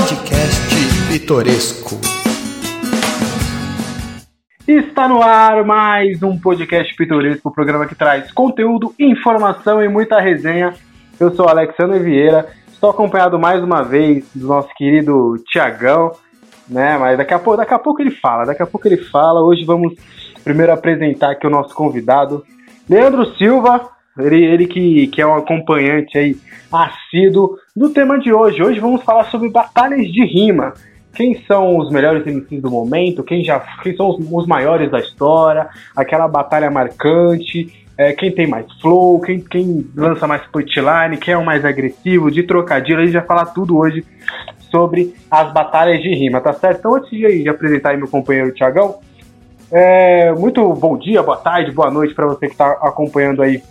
Podcast Pitoresco. Está no ar mais um podcast pitoresco, o programa que traz conteúdo, informação e muita resenha. Eu sou Alexandre Vieira, estou acompanhado mais uma vez do nosso querido Tiagão, né? Mas daqui a, pouco, daqui a pouco ele fala, daqui a pouco ele fala. Hoje vamos primeiro apresentar aqui o nosso convidado, Leandro Silva, ele, ele que, que é um acompanhante aí assíduo do tema de hoje. Hoje vamos falar sobre batalhas de rima. Quem são os melhores MCs do momento? Quem já quem são os, os maiores da história? Aquela batalha marcante? É, quem tem mais flow? Quem, quem lança mais punchline? Quem é o mais agressivo? De trocadilho? A gente vai falar tudo hoje sobre as batalhas de rima, tá certo? Então, antes de, de apresentar meu companheiro Tiagão, é, muito bom dia, boa tarde, boa noite para você que está acompanhando aí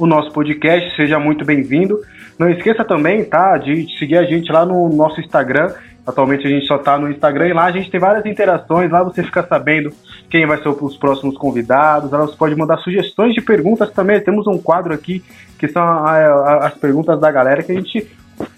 o nosso podcast, seja muito bem-vindo. Não esqueça também, tá, de seguir a gente lá no nosso Instagram. Atualmente a gente só tá no Instagram e lá a gente tem várias interações, lá você fica sabendo quem vai ser os próximos convidados, lá você pode mandar sugestões de perguntas também. Temos um quadro aqui que são as perguntas da galera que a gente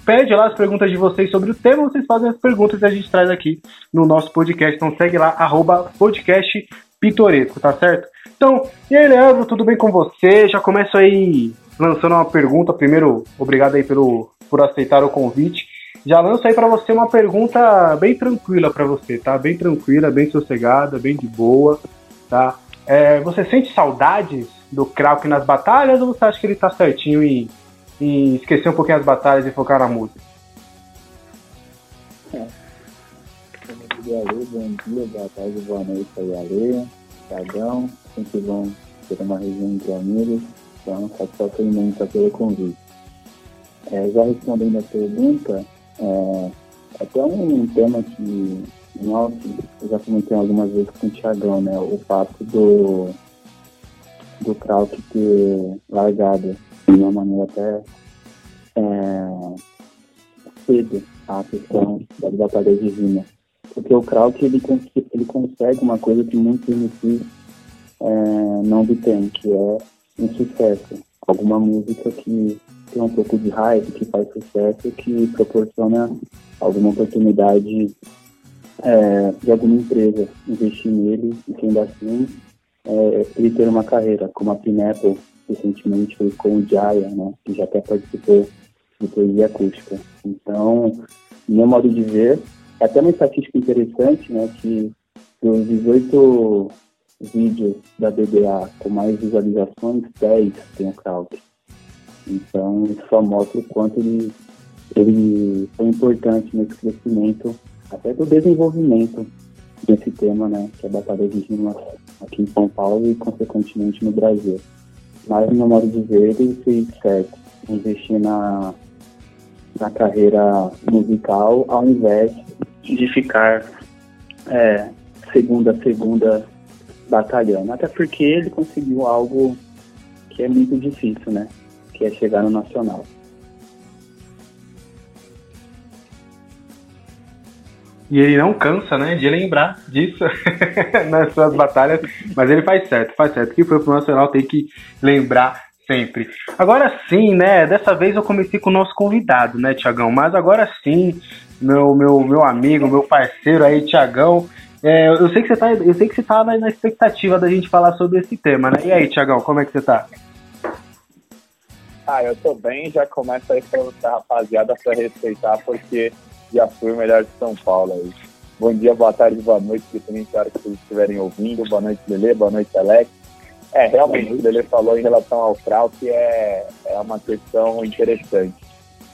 pede lá as perguntas de vocês sobre o tema, vocês fazem as perguntas e a gente traz aqui no nosso podcast. Então segue lá, arroba podcast pitoresco, tá certo? Então, e aí, Leandro, tudo bem com você? Já começo aí lançando uma pergunta. Primeiro, obrigado aí pelo, por aceitar o convite. Já lanço aí para você uma pergunta bem tranquila para você, tá? Bem tranquila, bem sossegada, bem de boa, tá? É, você sente saudades do Krauk nas batalhas ou você acha que ele tá certinho e, e esquecer um pouquinho as batalhas e focar na música? É. Bom dia, boa tarde, boa noite aí, Ale, Tiagão, sempre bom ter uma reunião entre amigos, então satisfação imensa pelo convite. É, já respondendo a pergunta, é, até um tema que, nossa, eu já comentei algumas vezes com o Tiagão, né, o fato do, do Krauk ter largado de uma maneira até é, cedo a questão da batalha divina. Porque o Krauk, ele, ele consegue uma coisa que muitos MCs é, não obtêm, que é um sucesso. Alguma música que tem um pouco de hype, que faz sucesso, que proporciona alguma oportunidade é, de alguma empresa investir nele e que ainda assim é, ele ter uma carreira, como a Pineapple recentemente foi com o Jaya, né, que já até participou de poesia acústica. Então, meu modo de ver, até uma estatística interessante, né, que dos 18 vídeos da BBA com mais visualizações, 10 tem o Krauk. Então, isso só mostra o quanto ele, ele foi importante nesse crescimento, até do desenvolvimento desse tema, né, que é Batalha de Rima aqui em São Paulo e, consequentemente, no Brasil. Mas, no meu modo de ver, ele fez certo investir na, na carreira musical ao invés de ficar é, segunda a segunda batalhando. Até porque ele conseguiu algo que é muito difícil, né? Que é chegar no nacional. E ele não cansa, né, de lembrar disso nas suas batalhas, mas ele faz certo, faz certo. Que foi pro Nacional tem que lembrar sempre. Agora sim, né, dessa vez eu comecei com o nosso convidado, né, Tiagão, mas agora sim, meu, meu, meu amigo, meu parceiro aí, Tiagão, é, eu sei que você tá, eu sei que você tá na, expectativa da gente falar sobre esse tema, né? E aí, Tiagão, como é que você tá? Ah, eu tô bem, já começa aí pra você, rapaziada, pra respeitar, porque já fui o melhor de São Paulo aí. Bom dia, boa tarde, boa noite, dependente da hora que vocês estiverem ouvindo. Boa noite, Lele, boa noite, Alex. É, realmente, o Lele falou em relação ao Frau, que é, é uma questão interessante,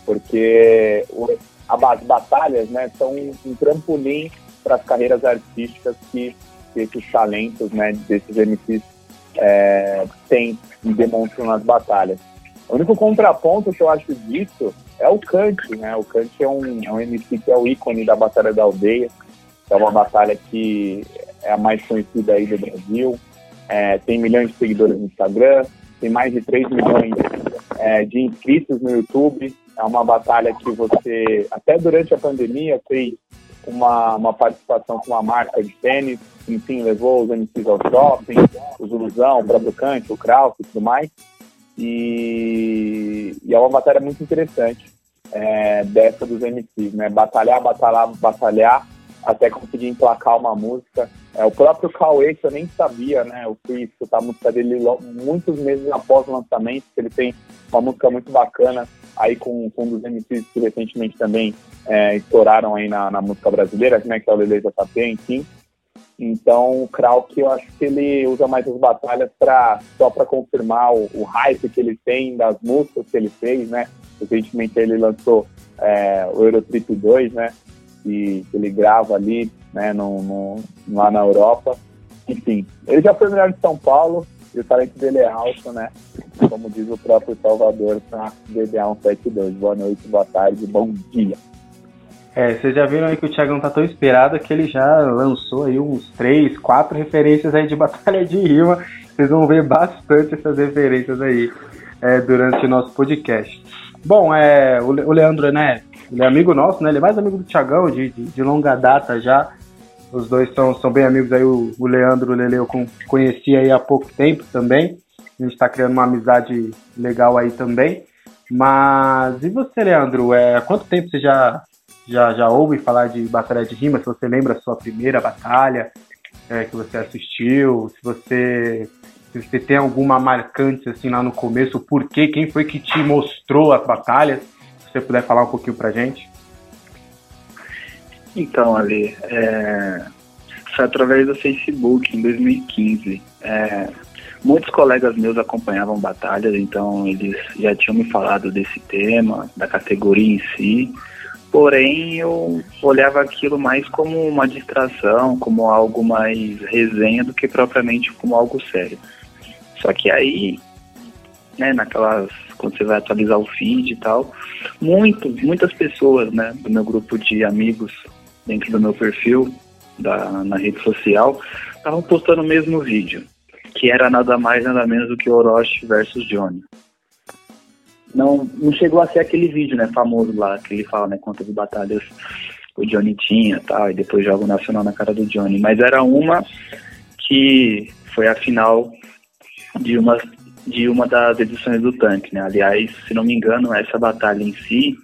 porque o, as batalhas, né, são um, trampolim para as carreiras artísticas que, que, esses talentos, né, desses MCs é, têm e demonstram nas batalhas. O único contraponto que eu acho disso é o Kant, né? O Kant é um, é um MC que é o ícone da Batalha da Aldeia, é uma batalha que é a mais conhecida aí do Brasil, é, tem milhões de seguidores no Instagram, tem mais de 3 milhões é, de inscritos no YouTube, é uma batalha que você, até durante a pandemia, fez uma, uma participação com uma marca de tênis, enfim, levou os MCs ao shopping, o Zuluzão, o próprio o Kraus e tudo mais. E, e, é uma batalha muito interessante. é, dessa dos MCs, né? Batalhar, batalhar, batalhar, até conseguir emplacar uma música. É, o próprio Cauê, que eu nem sabia, né? Eu fui escutar a música dele muitos meses após o lançamento, ele tem uma música muito bacana aí com, com um dos MCs que recentemente também é, estouraram aí na, na, música brasileira, né? Que é o Lele JP, enfim. Então, o Krauk, eu acho que ele usa mais as batalhas pra, só para confirmar o, o, hype que ele tem das músicas que ele fez, né? Recentemente ele lançou é, o Eurotrip 2, né? Que, que ele grava ali, né? No, no, lá na Europa. Enfim, ele já foi melhor de São Paulo e o talento dele é alto, né? Como diz o próprio Salvador para DBA 172. Boa noite, boa tarde, bom dia. É, vocês já viram aí que o Thiagão tá tão esperado que ele já lançou aí uns três, quatro referências aí de batalha de rima. Vocês vão ver bastante essas referências aí é, durante o nosso podcast. Bom, é, o Leandro, né? Ele é amigo nosso, né? Ele é mais amigo do Thiagão, de, de, de longa data já. Os dois são, são bem amigos aí. O, o Leandro, o Lele, eu conheci aí há pouco tempo também. A gente está criando uma amizade legal aí também. Mas e você, Leandro? É, quanto tempo você já já, já ouve falar de batalha de rima, se você lembra a sua primeira batalha é, que você assistiu, se você, se você tem alguma marcante assim lá no começo, o porquê, quem foi que te mostrou as batalhas, se você puder falar um pouquinho pra gente. Então, Ali, é, foi através do Facebook em 2015. É, muitos colegas meus acompanhavam batalhas, então eles já tinham me falado desse tema, da categoria em si. Porém, eu olhava aquilo mais como uma distração, como algo mais resenha do que propriamente como algo sério. Só que aí, né, naquelas quando você vai atualizar o feed e tal, muito, muitas pessoas, né, do meu grupo de amigos dentro do meu perfil da, na rede social, estavam postando o mesmo vídeo, que era nada mais nada menos do que Orochi versus Johnny não, não chegou a ser aquele vídeo, né, famoso lá, que ele fala, né, quantas batalhas o Johnny tinha tal, e depois joga o Nacional na cara do Johnny. Mas era uma que foi a final de uma, de uma das edições do tanque, né? Aliás, se não me engano, essa batalha em si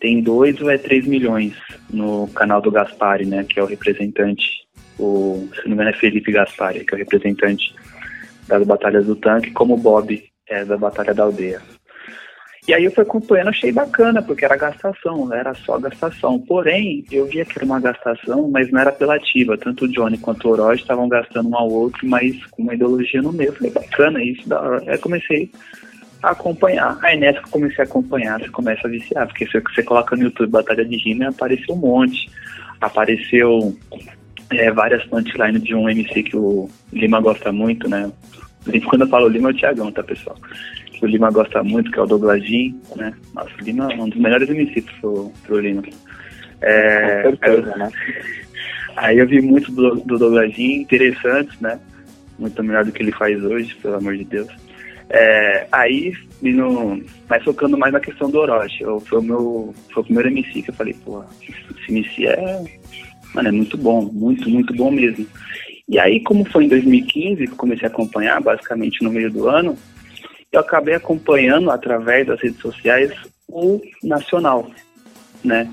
tem dois ou é três milhões no canal do Gaspari, né? Que é o representante, o, se não me engano é Felipe Gaspari, que é o representante das batalhas do tanque, como o Bob é da Batalha da Aldeia. E aí eu fui acompanhando, achei bacana, porque era gastação, era só gastação. Porém, eu via que era uma gastação, mas não era apelativa. Tanto o Johnny quanto o Orochi estavam gastando um ao outro, mas com uma ideologia no meio. Eu falei, bacana isso, da hora. Aí comecei acompanhar. Aí nessa que eu comecei a acompanhar, você começa a viciar, porque se você coloca no YouTube Batalha de Rima, apareceu um monte. Apareceu é, várias punchlines de um MC que o Lima gosta muito, né? Quando eu falo Lima é o Thiagão, tá, pessoal? o Lima gosta muito, que é o Douglas Jean, né? Nossa, o Lima é um dos melhores MCs pro, pro Lima. É, certeza, né? Aí eu vi muito do, do Douglas Jean, interessantes, né? Muito melhor do que ele faz hoje, pelo amor de Deus. É, aí, no, mas focando mais na questão do Orochi, eu, foi, o meu, foi o primeiro MC que eu falei, pô, esse MC é, mano, é muito bom, muito, muito bom mesmo. E aí, como foi em 2015 que comecei a acompanhar, basicamente no meio do ano, eu acabei acompanhando através das redes sociais o nacional, né?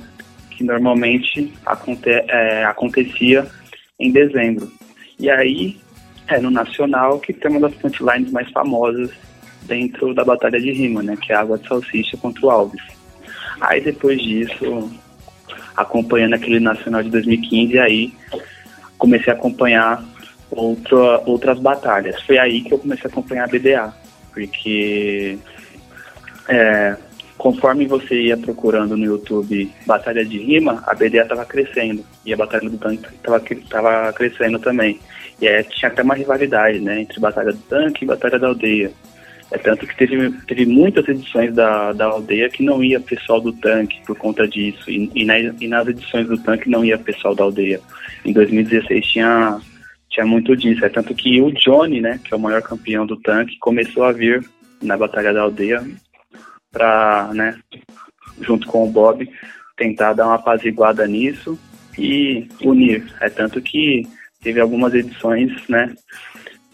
Que normalmente aconte é, acontecia em dezembro. E aí é no nacional que tem uma das punchlines mais famosas dentro da batalha de rima, né? Que é a água de salsicha contra o Alves. Aí depois disso, acompanhando aquele nacional de 2015, aí comecei a acompanhar outra, outras batalhas. Foi aí que eu comecei a acompanhar a BDA porque é, conforme você ia procurando no YouTube batalha de rima, a BDA estava crescendo e a batalha do tanque estava crescendo também. E aí tinha até uma rivalidade, né, entre batalha do tanque e batalha da aldeia. É tanto que teve, teve muitas edições da, da aldeia que não ia pessoal do tanque por conta disso. E, e, na, e nas edições do tanque não ia pessoal da aldeia. Em 2016 tinha tinha muito disso. É tanto que o Johnny, né, que é o maior campeão do tanque, começou a vir na Batalha da Aldeia para, né, junto com o Bob, tentar dar uma apaziguada nisso e unir. É tanto que teve algumas edições, né,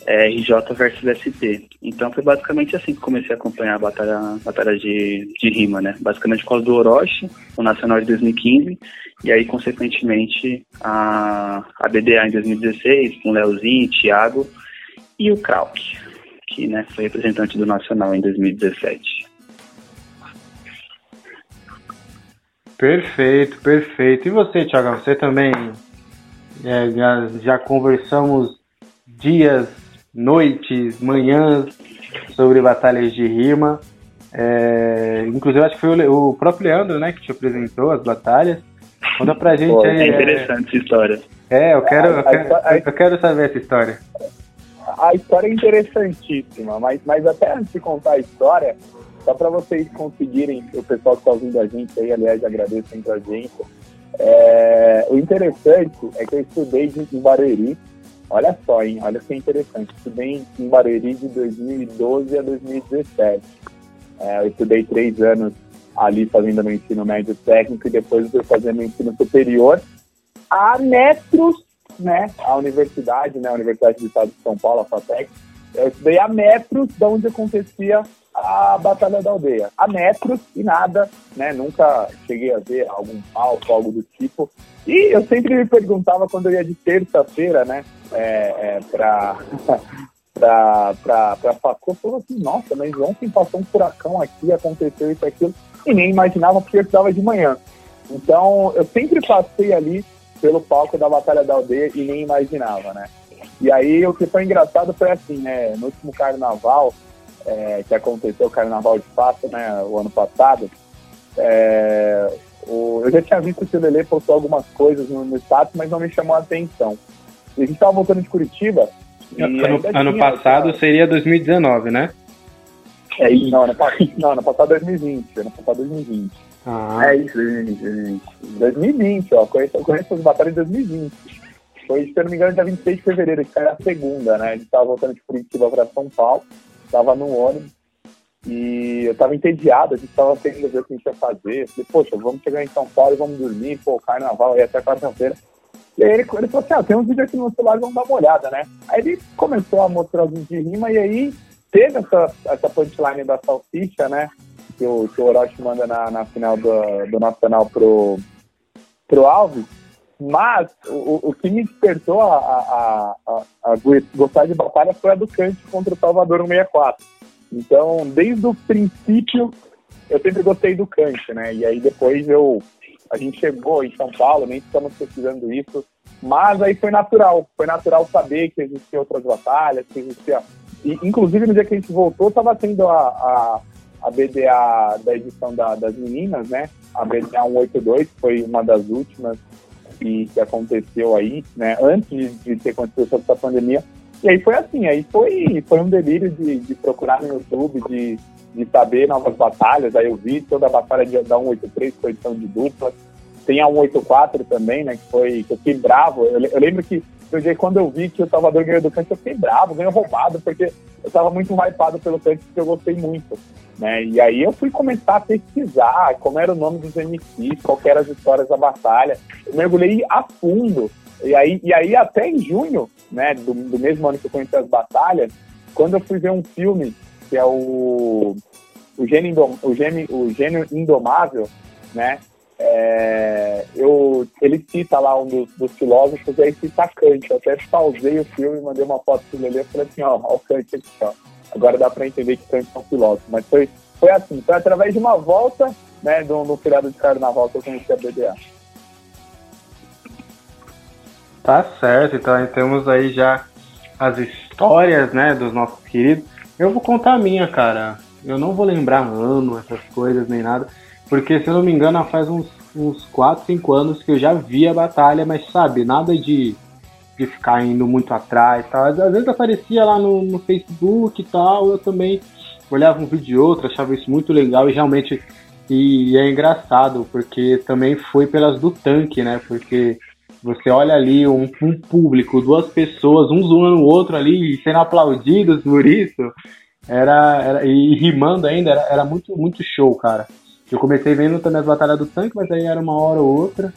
é, RJ versus SP. Então foi basicamente assim que comecei a acompanhar a batalha, a batalha de, de rima, né? Basicamente por causa do Orochi, o Nacional de 2015, e aí, consequentemente, a, a BDA em 2016, com Leozinho, Thiago e o Krauk, que né, foi representante do Nacional em 2017. Perfeito, perfeito. E você, Thiago? Você também é, já, já conversamos dias, noites, manhãs sobre batalhas de rima. É, inclusive, acho que foi o, o, próprio Leandro né, que te apresentou as batalhas. Conta pra gente Pô, aí. É interessante essa história. É, eu quero, eu quero, eu quero saber essa história. A história é interessantíssima, mas, mas até antes de contar a história, só para vocês conseguirem, o pessoal que está ouvindo a gente aí, aliás, agradeço sempre a gente. É, o interessante é que eu estudei em Barueri, olha só, hein? Olha que interessante. Estudei em Barueri de 2012 a 2017. É, eu estudei três anos ali fazendo meu ensino médio técnico e depois fui fazendo meu ensino superior a metros, né? A universidade, né? A Universidade do Estado de São Paulo, a FATEC. Eu estudei a metros de onde acontecia a Batalha da Aldeia. A metros e nada, né? Nunca cheguei a ver algum palco, algo do tipo. E eu sempre me perguntava quando eu ia de terça-feira, né? É, é, para pra, pra, pra Facô, falou assim, nossa, mas ontem passou um furacão aqui, aconteceu isso, aquilo, e nem imaginava porque eu estava de manhã. Então, eu sempre passei ali pelo palco da Batalha da Aldeia e nem imaginava, né? E aí, o que foi engraçado foi assim, né? No último carnaval, é, que aconteceu, o carnaval de fato, né? O ano passado, é, o, eu já tinha visto que o Lele postou algumas coisas no, no status, mas não me chamou a atenção. E a gente estava voltando de Curitiba, Ano, ano passado essa... seria 2019, né? É isso. Não, ano, não, ano passado 2020. Ano passado 2020. Ah. É isso, 2020, 2020. 2020, ó. Conheço, conheço as batalhas de 2020. Foi, se eu não me engano, dia 26 de fevereiro, que era a segunda, né? A gente tava voltando de Curitiba para São Paulo, tava no ônibus e eu tava entediado, a gente tava tentando ver o que a gente ia fazer. Falei, poxa, vamos chegar em São Paulo e vamos dormir, pô, carnaval, aí até quarta-feira. E aí ele, ele falou assim, ah, tem uns vídeos aqui no celular, vamos dar uma olhada, né? Aí ele começou a mostrar os vídeos de rima e aí teve essa, essa punchline da salsicha, né? Que o, que o Orochi manda na, na final do, do Nacional pro, pro Alves. Mas o, o que me despertou a, a, a, a, gostar de batalha foi a do Kant contra o Salvador no 64. Então, desde o princípio, eu sempre gostei do Kant, né? E aí depois eu a gente chegou em São Paulo, nem estamos pesquisando isso, mas aí foi natural, foi natural saber que existiam outras batalhas, que existia. E, inclusive, no dia que a gente voltou, estava tendo a, a, a, BDA da edição da, das meninas, né? A BDA 182, que foi uma das últimas que, que aconteceu aí, né? Antes de, ter acontecido essa pandemia. E aí foi assim, aí foi, foi um delírio de, de procurar no YouTube, de de saber novas batalhas. Aí eu vi toda a batalha de, da 183, que foi edição de dupla. Tem a 184 também, né? Que foi. Que eu fiquei bravo. Eu, eu lembro que eu, quando eu vi que o Salvador ganhou do Kant, eu fiquei bravo, ganhou roubado, porque eu estava muito hypado pelo Kant, porque eu gostei muito. Né? E aí eu fui começar a pesquisar como era o nome dos MCs, qual eram as histórias da batalha. Eu mergulhei a fundo. E aí, e aí até em junho, né, do, do mesmo ano que eu conheci as batalhas, quando eu fui ver um filme que é o, o, gênio, o, gênio, o gênio indomável, né? É, eu, ele cita lá um dos, dos filósofos, aí cita Kant. Eu até pausei o filme, mandei uma foto pro Lelê e falei assim, ó, ó o Kant aqui, ó. Agora dá para entender que Kant é um filósofo. Mas foi, foi assim, foi através de uma volta, né, do, do feriado de carnaval que eu conheci a BDA. Tá certo, então temos aí já as histórias, né, dos nossos queridos. Eu vou contar a minha, cara. Eu não vou lembrar ano, essas coisas, nem nada. Porque, se eu não me engano, faz uns, uns 4, 5 anos que eu já vi a batalha, mas sabe, nada de, de ficar indo muito atrás tal. Às vezes aparecia lá no, no Facebook e tal, eu também olhava um vídeo de outro, achava isso muito legal e realmente. E é engraçado, porque também foi pelas do tanque, né? Porque você olha ali um, um público, duas pessoas, um zoando o outro ali, sendo aplaudidos por isso, era, era e rimando ainda, era, era muito, muito show, cara. Eu comecei vendo também as batalhas do tanque, mas aí era uma hora ou outra,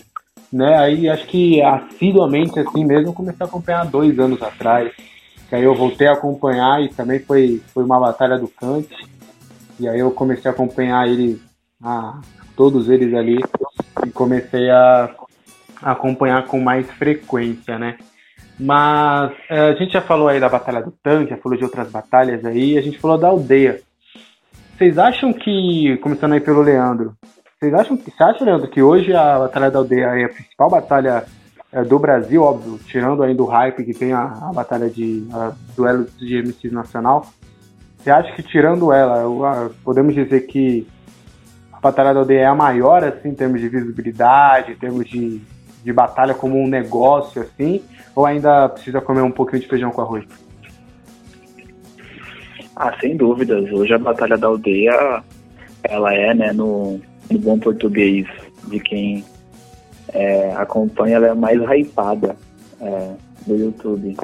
né? Aí acho que assiduamente assim mesmo eu comecei a acompanhar dois anos atrás. que aí eu voltei a acompanhar e também foi, foi uma batalha do Kant. E aí eu comecei a acompanhar ele, a, todos eles ali, e comecei a, a acompanhar com mais frequência, né? Mas é, a gente já falou aí da Batalha do Tanque, já falou de outras batalhas aí, a gente falou da aldeia. Vocês acham que, começando aí pelo Leandro, vocês acham que, você acha, Leandro, que hoje a Batalha da Aldeia é a principal batalha é, do Brasil, óbvio, tirando ainda o hype que tem a, a batalha de a, duelo de MCs nacional? Você acha que tirando ela, a, podemos dizer que a Batalha da Aldeia é a maior, assim, em termos de visibilidade, em termos de, de batalha como um negócio, assim, ou ainda precisa comer um pouquinho de feijão com arroz? Ah, sem dúvidas. Hoje a Batalha da Aldeia, ela é, né, no, no bom português de quem é, acompanha, ela é mais hypada é, do YouTube.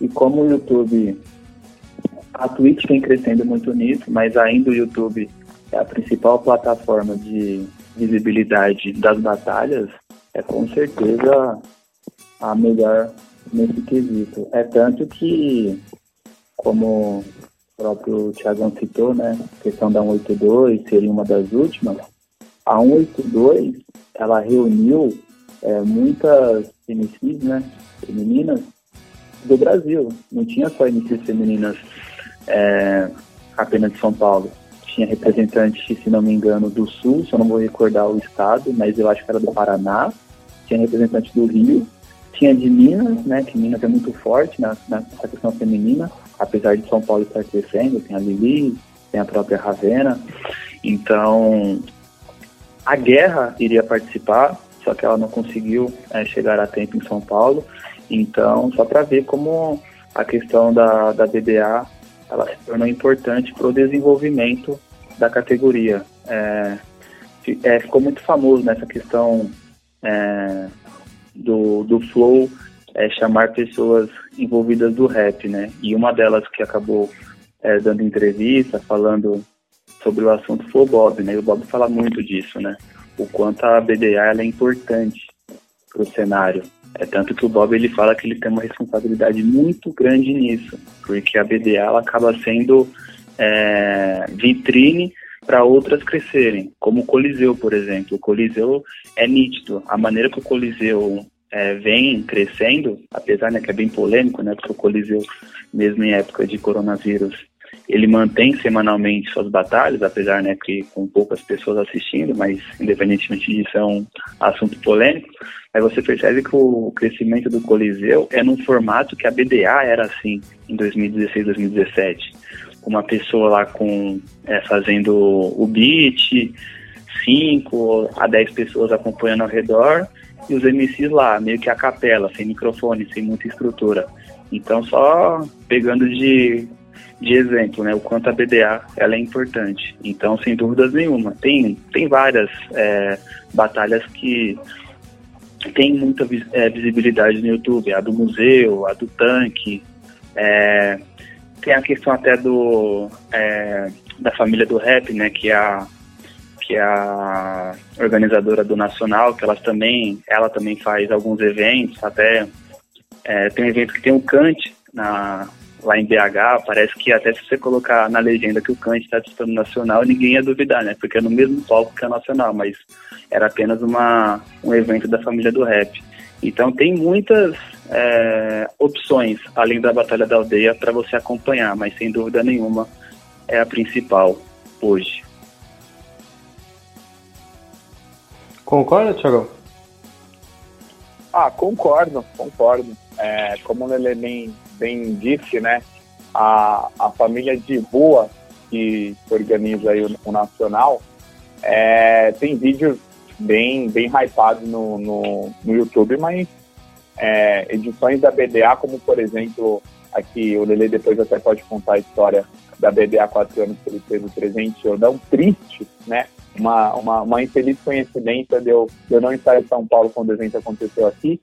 E como o YouTube, a Twitch vem crescendo muito nisso, mas ainda o YouTube é a principal plataforma de visibilidade das batalhas, é com certeza a melhor nesse quesito. É tanto que, como o próprio Thiagão citou, né, a questão da 182 seria uma das últimas, a 182 ela reuniu é, muitas MCs, né, femininas do Brasil. Não tinha só MCs femininas é, apenas de São Paulo. Tinha representantes, se não me engano, do Sul, se eu não vou recordar o estado, mas eu acho que era do Paraná. Tinha representantes do Rio. Tinha de Minas, né, que Minas é muito forte na, nessa questão feminina, apesar de São Paulo estar crescendo. Tem a Lili, tem a própria Ravena. Então, a Guerra iria participar, só que ela não conseguiu é, chegar a tempo em São Paulo. Então, só para ver como a questão da, da BDA ela se tornou importante para o desenvolvimento da categoria. É, é, ficou muito famoso nessa questão é, do, do flow chamar pessoas envolvidas do rap, né? E uma delas que acabou é, dando entrevista, falando sobre o assunto foi o Bob, né? E o Bob fala muito disso, né? O quanto a BDA é importante para o cenário. É tanto que o Bob ele fala que ele tem uma responsabilidade muito grande nisso, porque a BDA ela acaba sendo é, vitrine para outras crescerem, como o Coliseu, por exemplo. O Coliseu é nítido. A maneira que o Coliseu é, vem crescendo, apesar né, que é bem polêmico, né, porque o Coliseu, mesmo em época de coronavírus, ele mantém semanalmente suas batalhas, apesar né, que com poucas pessoas assistindo, mas independentemente disso é um assunto polêmico. Aí você percebe que o crescimento do Coliseu é num formato que a BDA era assim em 2016, 2017. Uma pessoa lá com é, fazendo o beat, 5 a 10 pessoas acompanhando ao redor e os MCs lá, meio que a capela, sem microfone, sem muita estrutura. Então só pegando de de exemplo, né, o quanto a BDA ela é importante. Então, sem dúvidas nenhuma, tem, tem várias é, batalhas que tem muita é, visibilidade no YouTube, a do museu, a do tanque, é, tem a questão até do é, da família do rap, né, que é a que é a organizadora do Nacional, que elas também, ela também faz alguns eventos, até é, tem um evento que tem o Kant na, lá em BH, parece que até se você colocar na legenda que o Kant está disputando nacional, ninguém ia duvidar, né? Porque é no mesmo palco que a nacional, mas era apenas uma, um evento da família do rap. Então tem muitas é, opções, além da Batalha da Aldeia, para você acompanhar, mas sem dúvida nenhuma é a principal hoje. Concorda, Thiago? Ah, concordo, concordo. É, como o Lele bem, bem disse, né, a, a família de rua que organiza aí o, o Nacional é, tem vídeos bem, bem hypados no, no, no YouTube, mas é, edições da BDA, como por exemplo, aqui o Lele depois até pode contar a história da BDA 4 anos que ele teve presente ou não, triste, né? Uma, uma, uma infeliz coincidência de eu, de eu não estar em São Paulo quando o evento aconteceu aqui,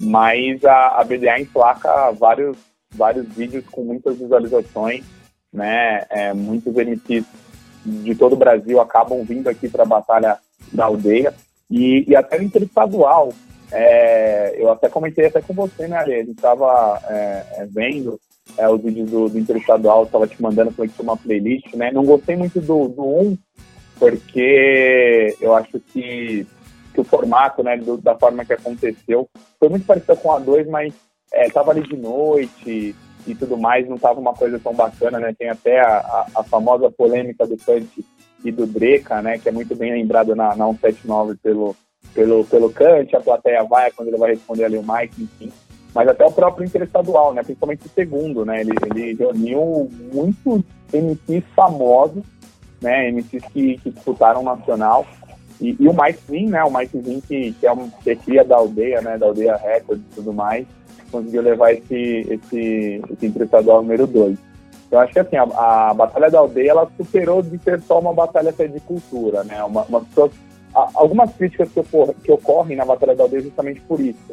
mas a, a BDA emplaca vários, vários vídeos com muitas visualizações, né? É, muitos MCs de todo o Brasil acabam vindo aqui para a Batalha da Aldeia e, e até o interestadual. É, eu até comentei até com você, né, Ale? A gente estava é, é, vendo é, os vídeos do, do Interestadual, estava te mandando, falei que tinha uma playlist, né? Não gostei muito do, do 1, porque eu acho que, que o formato, né, do, da forma que aconteceu, foi muito parecido com a 2, mas é, tava ali de noite e tudo mais, não tava uma coisa tão bacana, né? Tem até a, a, a famosa polêmica do Kant e do Dreca, né, que é muito bem lembrado na, na 179 pelo, pelo, pelo Kant, a plateia vai quando ele vai responder ali o Mike, enfim. Mas até o próprio interestadual, né, principalmente o segundo, né, ele, ele reuniu muitos MCs famosos, né, MCs que, que disputaram nacional, e, e o Mike Zin, né, o Mike Zin que, que é um que é cria da aldeia, né, da aldeia Record e tudo mais, conseguiu levar esse, esse, esse número 2. Eu acho que assim, a, a, Batalha da Aldeia ela superou de ser só uma batalha de cultura, né? Uma, uma algumas críticas que, ocor que ocorrem na Batalha da Aldeia justamente por isso.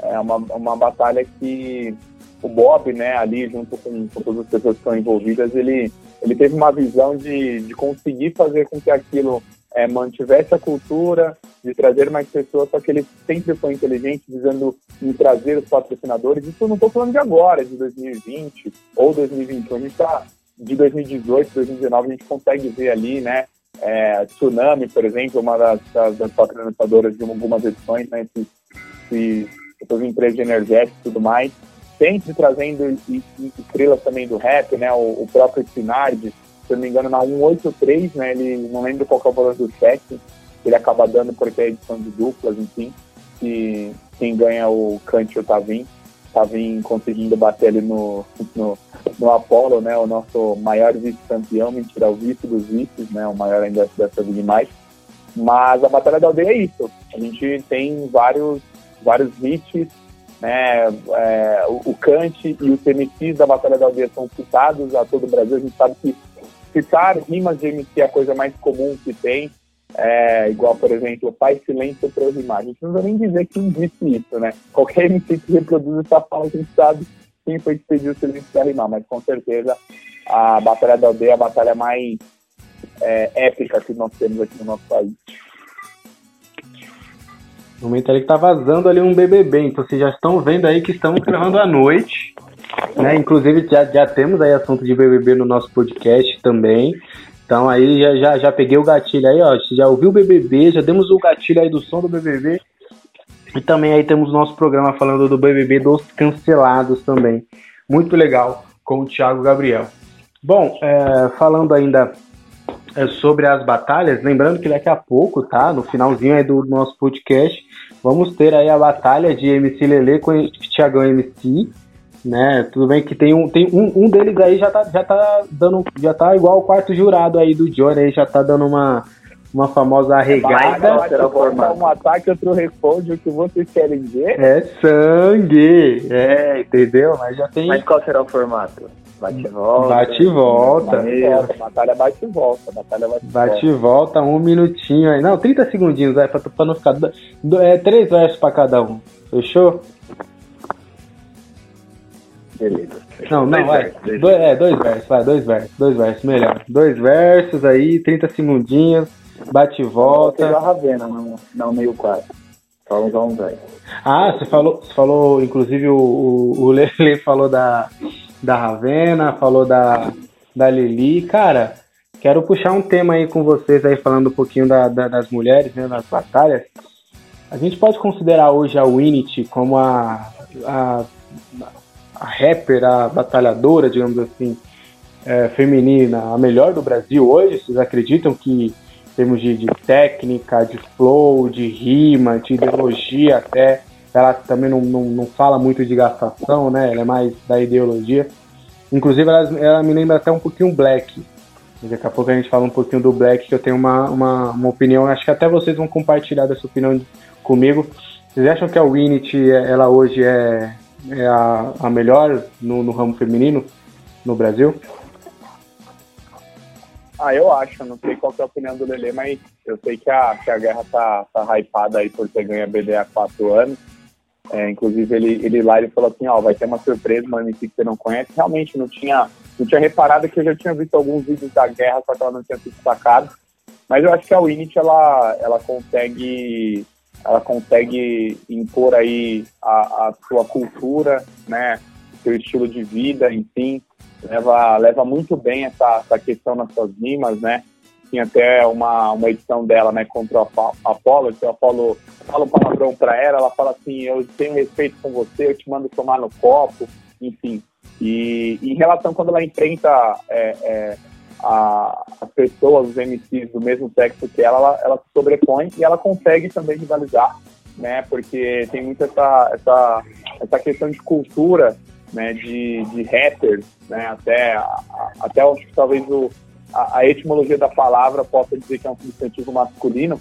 É uma, uma batalha que o Bob, né, ali junto com, com todas as pessoas que estão envolvidas, ele, ele teve uma visão de, de conseguir fazer com que aquilo é, mantivesse a cultura, de trazer mais pessoas, só que ele sempre foi inteligente, visando em trazer os patrocinadores. Isso eu não estou falando de agora, de 2020 ou 2021. A gente está de 2018, 2019, a gente consegue ver ali, né? É, Tsunami, por exemplo, uma das, das, patrocinadoras de algumas edições, né? Esses, esses, essas empresas energética e tudo mais. Sempre trazendo estrelas também do rap, né? O, o próprio Sinard, se não me engano, na 183, né? Ele não lembro qual é o valor do cheque, ele acaba dando porque é edição de duplas, enfim. E quem ganha o Kant e o Tavim. Tavim conseguindo bater ali no, no, no Apollo, né? O nosso maior vice-campeão, mentira, o vice dos vices, né? O maior ainda dessa mais. Mas a Batalha da Aldeia é isso. A gente tem vários, vários hits, né? É, o, Kant e os MCs da Batalha da Aldeia são citados a todo o Brasil. A gente sabe que citar rimas de MC é a coisa mais comum que tem. É, igual, por exemplo, faz silêncio para eu rimar. A gente não vai nem dizer quem disse isso, né? Qualquer MC que reproduz essa fala, a gente sabe quem foi que pediu o silêncio para rimar, mas com certeza a Batalha da Aldeia é a batalha mais é, épica que nós temos aqui no nosso país. Momento ali que tá vazando ali um BBB, então vocês já estão vendo aí que estamos gravando à noite, né? Inclusive já, já temos aí assunto de BBB no nosso podcast também. Então aí já, já, já peguei o gatilho aí, ó. Já ouviu o BBB, já demos o gatilho aí do som do BBB. E também aí temos o nosso programa falando do BBB dos cancelados também. Muito legal com o Thiago Gabriel. Bom, é, falando ainda sobre as batalhas, lembrando que daqui a pouco, tá? No finalzinho aí do nosso podcast, vamos ter aí a batalha de MC Lele com o Thiagão MC né? Tudo bem que tem um, tem um, um deles aí já tá, já tá dando, já tá igual o quarto jurado aí do Johnny, aí já tá dando uma, uma famosa arregada. um ataque, outro responde o que vocês querem ver. É sangue, é, entendeu? Mas já tem. Mas qual será o formato? Bate e volta. Bate e volta. Batalha bate e volta. Batalha bate e volta. Bate e volta, um minutinho aí. Não, 30 segundinhos aí pra, pra não ficar. Do, é, três versos pra cada um. Fechou? Beleza. Não, não, vai. Dois, é, dois versos, vai, dois versos, dois versos, melhor. Dois versos aí, 30 segundinhos, bate e volta. Eu a Ravena, não, não meio quadro. Só usar um verso. Ah, você falou, você falou, inclusive o, o, o Lele falou da, da Ravena, falou da, da Lili. Cara, quero puxar um tema aí com vocês aí, falando um pouquinho da, da, das mulheres, né, das batalhas. A gente pode considerar hoje a Winit como a, a a rapper, a batalhadora, digamos assim, é, feminina, a melhor do Brasil hoje? Vocês acreditam que, em termos de, de, técnica, de flow, de rima, de ideologia até, ela também não, não, não fala muito de gastação, né? Ela é mais da ideologia. Inclusive, ela, ela me lembra até um pouquinho Black. Daqui a pouco a gente fala um pouquinho do Black, que eu tenho uma, uma, uma opinião, acho que até vocês vão compartilhar dessa opinião comigo. Vocês acham que a Winit, ela hoje é, é a, a melhor no, no ramo feminino no Brasil? Ah, eu acho, não sei qual é a opinião do Lele, mas eu sei que a, que a guerra tá, tá hypada aí por ter ganho a BD há quatro anos. É, inclusive ele, ele lá ele falou assim, ó, vai ter uma surpresa, uma MC que você não conhece. Realmente não tinha, não tinha reparado que eu já tinha visto alguns vídeos da guerra, só que ela não tinha sido sacada. Mas eu acho que a Winit ela, ela consegue ela consegue impor aí a, a sua cultura, né? seu estilo de vida, enfim, leva, leva muito bem essa, essa questão nas suas rimas, né? Tinha até uma, uma edição dela, né, contra o Apolo, que o Apolo fala um palavrão para ela, ela fala assim, eu tenho respeito com você, eu te mando tomar no copo, enfim. E em relação quando ela enfrenta é, é, a, as pessoas, os MCs do mesmo sexo que ela, ela, ela se sobrepõe e ela consegue também rivalizar, né, porque tem muito essa, essa, essa questão de cultura, né, de, de rappers, né, até, até acho que talvez o, a, a, etimologia da palavra possa dizer que é um substantivo masculino,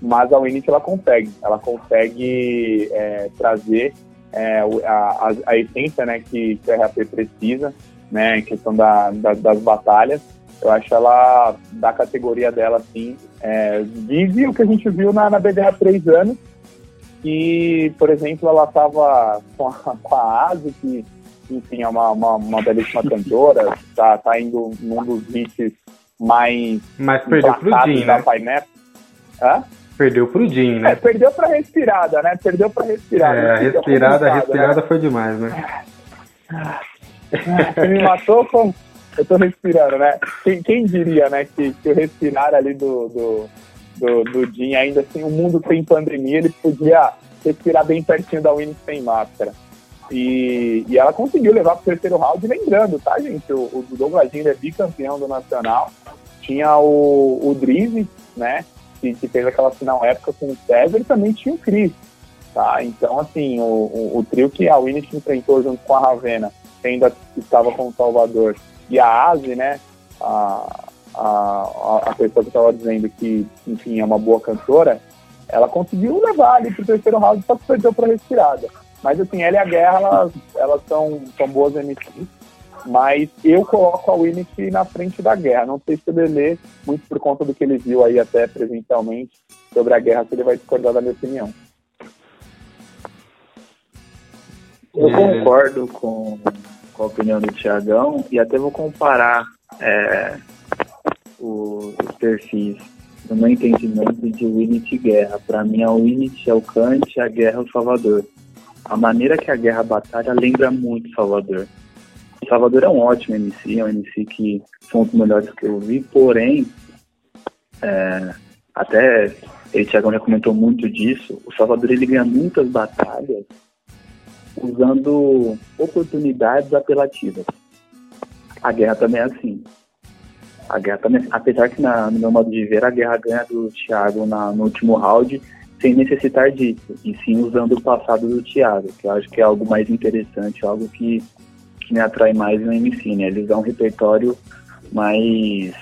mas a Winnet ela consegue, ela consegue é, trazer é, a, a, a, essência né, que, que o RAP precisa, né, em questão da, da, das batalhas. Eu acho ela, da categoria dela, assim, é, vive o que a gente viu na, na BDA há três anos, que, por exemplo, ela estava com a, com a Asi, que enfim, é uma, uma, uma belíssima cantora, tá, tá indo num dos hits mais. Mas perdeu pro Jim, né? Hã? Perdeu pro Jim, né? É, perdeu pra respirada, né? Perdeu pra respirada. É, a respirada, a respirada né? foi demais, né? Você me matou com. Eu tô respirando, né? Quem, quem diria, né, que, que o respirar ali do, do, do, do Jim, ainda assim, o mundo sem pandemia, ele podia respirar bem pertinho da Winnie sem máscara. E, e ela conseguiu levar para o terceiro round, lembrando, tá, gente? O, o Douglas é bicampeão do Nacional. Tinha o, o Drizzy, né? Que, que fez aquela final época com o e também tinha o Cris. Tá? Então, assim, o, o, o trio que a Winnet enfrentou junto com a Ravena, que ainda estava com o Salvador, e a Asi, né? A, a, a pessoa que estava dizendo que, enfim, é uma boa cantora, ela conseguiu levar ali para o terceiro round, só que perdeu para respirada. Mas assim, ela e a Guerra, elas, elas são, são boas MCs, mas eu coloco a Winnet na frente da Guerra. Não sei se o Lelê, muito por conta do que ele viu aí até presencialmente sobre a Guerra, se ele vai discordar da minha opinião. Eu concordo com, com a opinião do Tiagão e até vou comparar é, o, os perfis no meu entendimento de Winnet e Guerra. Para mim, a Winnet é o Kant, a Guerra é o Salvador a maneira que a guerra batalha lembra muito Salvador. Salvador é um ótimo MC, é um MC que são os melhores que eu vi, porém, é, até ele, Thiago, já comentou muito disso, o Salvador ele ganha muitas batalhas usando oportunidades apelativas. A guerra também é assim. A guerra também, apesar que na, no meu modo de ver, a guerra ganha do Thiago na, no último round, sem necessitar disso, e sim usando o passado do Thiago, que eu acho que é algo mais interessante, algo que, que me atrai mais no MC, né? Eles dão um repertório mais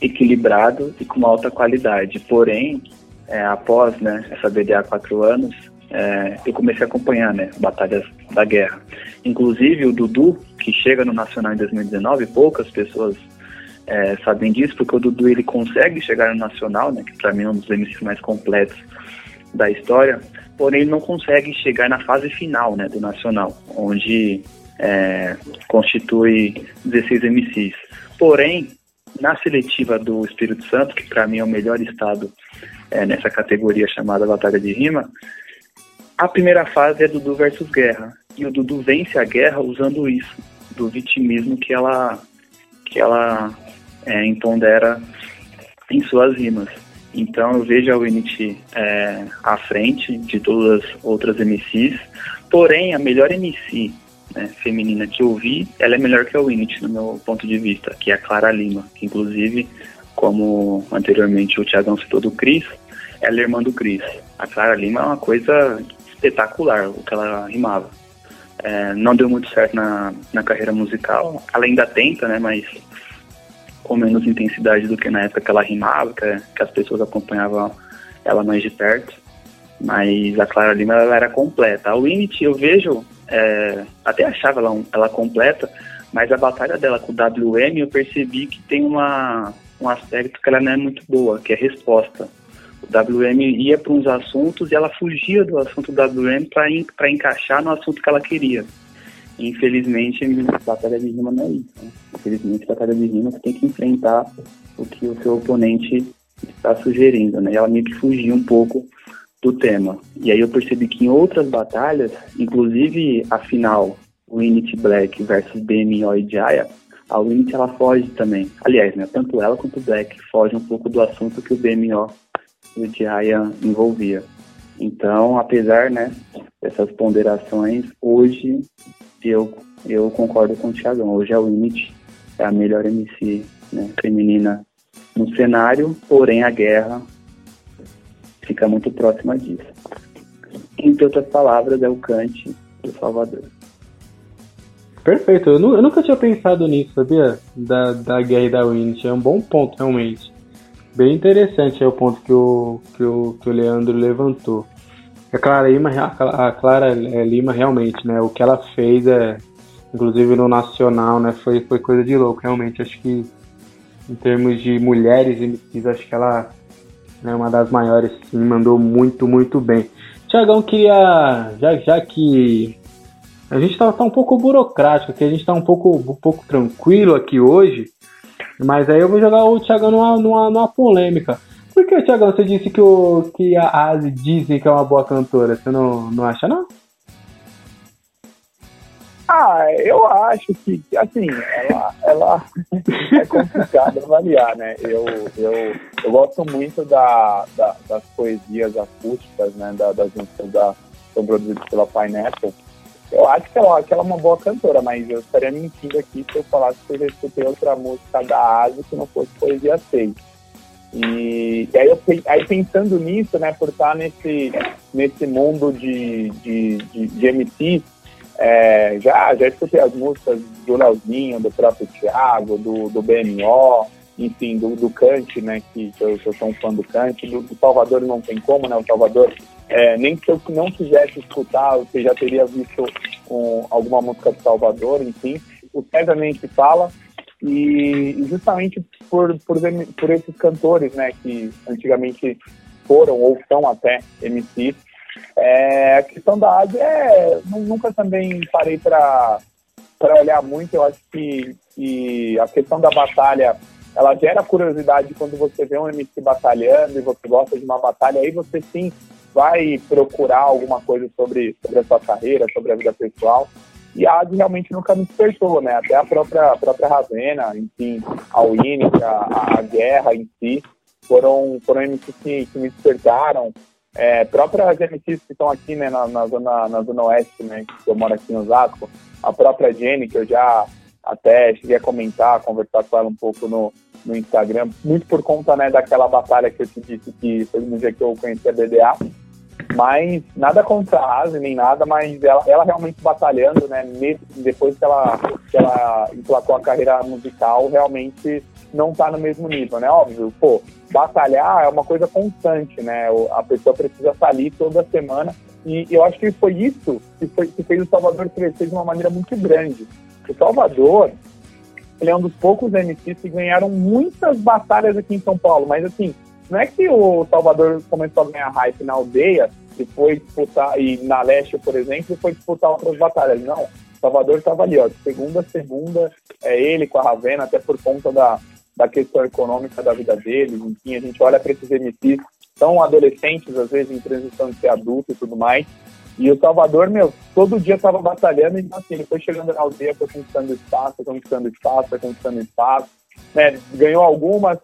equilibrado e com uma alta qualidade. Porém, é, após né, essa BDA há quatro anos, é, eu comecei a acompanhar né, batalhas da guerra. Inclusive o Dudu, que chega no Nacional em 2019, poucas pessoas é, sabem disso, porque o Dudu ele consegue chegar no Nacional, né, que para mim é um dos MCs mais completos da história, porém ele não consegue chegar na fase final né, do Nacional, onde é, constitui 16 MCs. Porém, na seletiva do Espírito Santo, que para mim é o melhor estado é, nessa categoria chamada Batalha de Rima, a primeira fase é Dudu versus Guerra. E o Dudu vence a guerra usando isso, do vitimismo que ela, que ela é, empodera em suas rimas. Então eu vejo a Winit é, à frente de todas as outras MCs, porém a melhor MC né, feminina que eu vi, ela é melhor que a Winit no meu ponto de vista, que é a Clara Lima, que inclusive, como anteriormente o Thiagão citou do Cris, ela é irmã do Cris. A Clara Lima é uma coisa espetacular, o que ela rimava. É, não deu muito certo na, na carreira musical, ela ainda tenta, né, mas com menos intensidade do que na época que ela rimava, que, que as pessoas acompanhavam ela mais de perto. Mas a Clara Lima ela era completa. A Winnet eu vejo, é, até achava ela, ela completa, mas a batalha dela com o WM eu percebi que tem uma, um aspecto que ela não é muito boa, que é resposta. O WM ia para uns assuntos e ela fugia do assunto WM para encaixar no assunto que ela queria. Infelizmente, batalha de rima não é isso. Né? Infelizmente, batalha de rima tem que enfrentar o que o seu oponente está sugerindo, né? Ela meio que fugiu um pouco do tema. E aí eu percebi que em outras batalhas, inclusive a final, Unity Black versus BMO e Jaya, a Unity ela foge também. Aliás, né, tanto ela quanto o Black fogem um pouco do assunto que o BMO e o Jaya envolvia. Então, apesar né, dessas ponderações, hoje eu, eu concordo com o Thiagão. Hoje a Unity é a melhor MC né, feminina no cenário, porém a guerra fica muito próxima disso. Entre outras palavras, é o Kant do Salvador. Perfeito, eu, eu, nunca tinha pensado nisso, sabia? Da, da guerra e da Unity. É um bom ponto, realmente. Bem interessante é o ponto que o, que o, que o Leandro levantou. A Clara Lima, a Clara Lima realmente, né? O que ela fez é, inclusive no nacional, né? Foi, foi coisa de louco, realmente. Acho que em termos de mulheres MCs, acho que ela é né, uma das maiores, sim, mandou muito, muito bem. Tiagão queria, já, já que a gente tá, tá um pouco burocrático, que a gente tá um pouco, um pouco tranquilo aqui hoje, mas aí eu vou jogar o Tiagão numa, numa, numa polêmica. Por que, Tiagão, você disse que, o, que a Asi dizem que é uma boa cantora? Você não, não acha, não? Ah, eu acho que, assim, ela, ela é complicado avaliar, né? Eu, eu, eu gosto muito da, da das poesias acústicas, né? Da, das músicas da, são produzidas pela Pineapple. Eu acho que ela, que ela é uma boa cantora, mas eu estaria mentindo aqui se eu falasse que eu já escutei outra música da Asi que não fosse poesia 6. E, e, aí, eu, aí pensando nisso, né, por estar nesse, nesse mundo de, de, de, de MC, é, já, já escutei as músicas do Leozinho, do próprio Thiago, do, do BMO, enfim, do, do Kant, né, que, que eu, que eu sou um fã do Kant, do, do Salvador não tem como, né, o Salvador, é, nem que eu não quisesse escutar, você já teria visto um, alguma música do Salvador, enfim, o César nem se fala, e justamente por, por, por esses cantores, né, que antigamente foram ou são até MCs, é, a questão da Ásia é, nunca também parei para olhar muito, eu acho que, que a questão da batalha, ela gera curiosidade quando você vê um MC batalhando e você gosta de uma batalha, aí você sim vai procurar alguma coisa sobre, sobre a sua carreira, sobre a vida pessoal. E a AD realmente nunca me despertou, né? Até a própria, a própria Ravena, enfim, a Winnie, a, a Guerra em si, foram, foram MCs que, que me despertaram. É, próprias MCs que estão aqui, né, na, na, zona, na zona oeste, né, que eu moro aqui em Osasco, a própria Jenny, que eu já até cheguei a comentar, conversar com ela um pouco no, no Instagram, muito por conta, né, daquela batalha que eu te disse que foi no dia que eu conheci a BDA, mas nada contra a Asi, nem nada, mas ela, ela realmente batalhando, né? Depois que ela, que ela emplacou a carreira musical, realmente não tá no mesmo nível, né? Óbvio, pô, batalhar é uma coisa constante, né? A pessoa precisa ali toda semana. E eu acho que foi isso que, foi, que fez o Salvador crescer de uma maneira muito grande. O Salvador, ele é um dos poucos MCs que ganharam muitas batalhas aqui em São Paulo, mas assim, não é que o Salvador começou a ganhar hype na aldeia e foi disputar, e na leste, por exemplo, foi disputar outras batalhas. Não, Salvador estava ali, ó, de segunda a segunda, é ele com a Ravena, até por conta da, da questão econômica da vida deles, enfim, a gente olha para esses MCs, são adolescentes, às vezes em transição de ser adulto e tudo mais, e o Salvador, meu, todo dia estava batalhando, e assim, ele foi chegando na aldeia, foi conquistando espaço, conquistando espaço, conquistando espaço, né, ganhou algumas,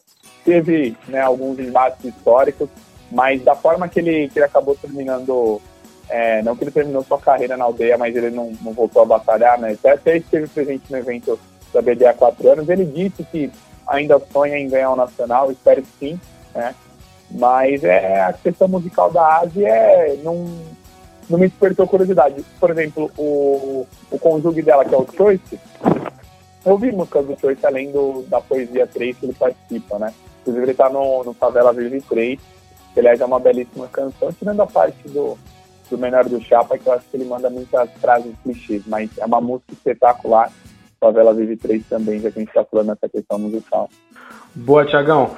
teve né, alguns embates históricos, mas da forma que ele, que ele acabou terminando, é, não que ele terminou sua carreira na aldeia, mas ele não, não voltou a batalhar, né? Até, até esteve presente no evento da BD há quatro anos. Ele disse que ainda sonha em ganhar o Nacional, espero que sim, né? Mas é, a questão musical da Ásia é, não, não me despertou curiosidade. Por exemplo, o, o conjugue dela, que é o Choice, eu vi músicas do Choice além do, da Poesia 3 que ele participa, né? Inclusive ele tá no, no Favela Vive 3 que aliás é uma belíssima canção, tirando a parte do, do Menor do Chapa, que eu acho que ele manda muitas frases clichês, mas é uma música espetacular. Favela Vive 3 também, já que a gente está falando nessa questão musical. Boa, Tiagão.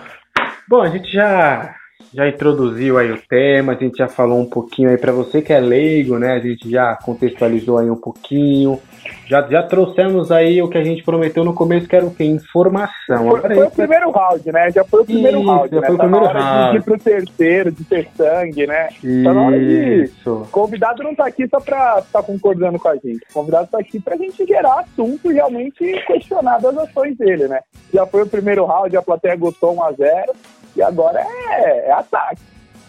Bom, a gente já já introduziu aí o tema, a gente já falou um pouquinho aí para você que é leigo, né? A gente já contextualizou aí um pouquinho. Já, já trouxemos aí o que a gente prometeu no começo, que era o quê? Informação. Foi, foi o primeiro round, né? Já foi o primeiro Isso, round, já né? foi o tá primeiro round. de ir pro terceiro, de ter sangue, né? Tá na hora de... Isso. O convidado não tá aqui só pra estar concordando com a gente. O convidado tá aqui pra gente gerar assunto e realmente questionar das ações dele, né? Já foi o primeiro round, a plateia gostou 1x0 e agora é, é ataque.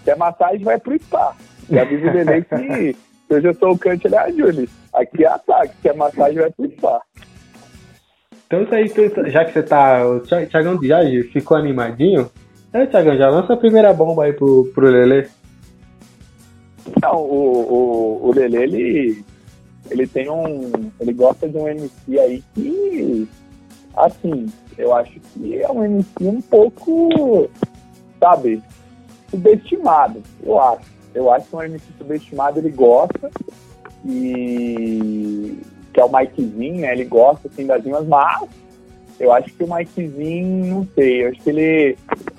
Se é massagem, vai pro spa. E a Vivi Lele que eu sou o Kant, ele é a Julie. Aqui é ataque, se é massagem, vai spa. Então isso aí, tu- já que você tá. O Thi- Thiagão já ficou animadinho. É, Thiagão, já lança a primeira bomba aí pro, pro Lelê. Não, o, o, o Lele, ele, ele tem um. Ele gosta de um MC aí que, assim, eu acho que é um MC um pouco, sabe, subestimado, eu acho. Eu acho que um MC subestimado ele gosta e que é o Mikezinho, né? Ele gosta assim das rimas, mas eu acho que o Mikezinho, não sei, eu acho que ele,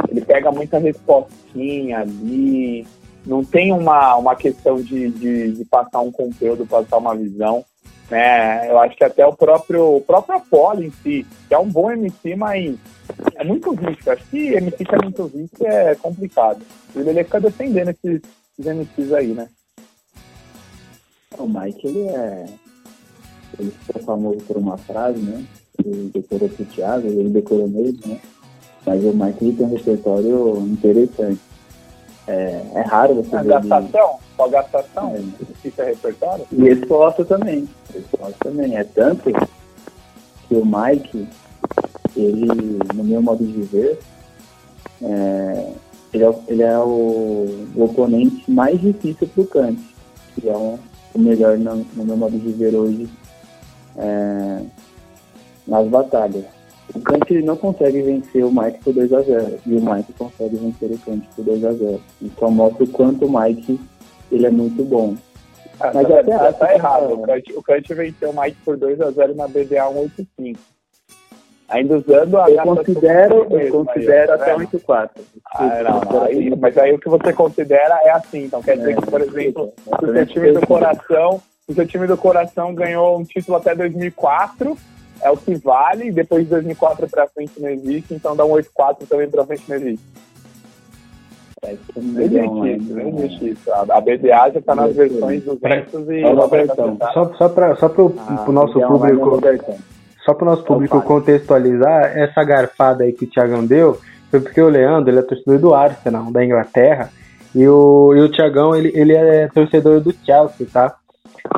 ele pega muita respostinha ali, não tem uma, uma questão de, de, de passar um conteúdo, passar uma visão, né? Eu acho que até o próprio, o próprio Apollo em si, que é um bom MC, mas é muito vício. Acho que MC que é muito vício é complicado. E ele fica defendendo esses, esses MCs aí, né? O Mike, ele é. Ele ficou famoso por uma frase, né? Ele decorou pro Thiago, ele decorou mesmo, né? Mas o Mike ele tem um repertório interessante. É, é raro você A ver ele... gastação, só gastação, É. isso é repertório? E resposta também. Resposta também. É tanto que o Mike, ele, no meu modo de ver, é, ele é, o- ele é o, o oponente mais difícil pro Kant, que é um, o melhor no, no meu modo de ver hoje é, nas batalhas. O Kant não consegue vencer o Mike por 2x0 e o Mike consegue vencer o Kant por 2x0. Então mostra o quanto o Mike ele é muito bom. Ah, Mas tá, até tá- tá errado. O Kant, o Kant venceu o Mike por 2x0 na BDA 185. Ainda usando a Eu considero, eu mesmo considero tá até vendo? 8-4. Ah, não, não, aí- mas aí o que você considera é assim. Então quer dizer que, por exemplo, se o seu time do coração, se o seu time do coração ganhou um título até 2004, é o que vale, e depois de 2004 pra frente não existe, então dá um 8-4 também pra frente não existe. Não existe isso, não existe isso. A, a BDA já tá nas versões 200 e... É versão. Só, só para só pro, Ah, nosso é público. Só para o nosso público Opa. contextualizar, essa garfada aí que o Thiagão deu foi porque o Leandro ele é torcedor do Arsenal, da Inglaterra, e o, e o Thiagão ele, ele é torcedor do Chelsea, tá?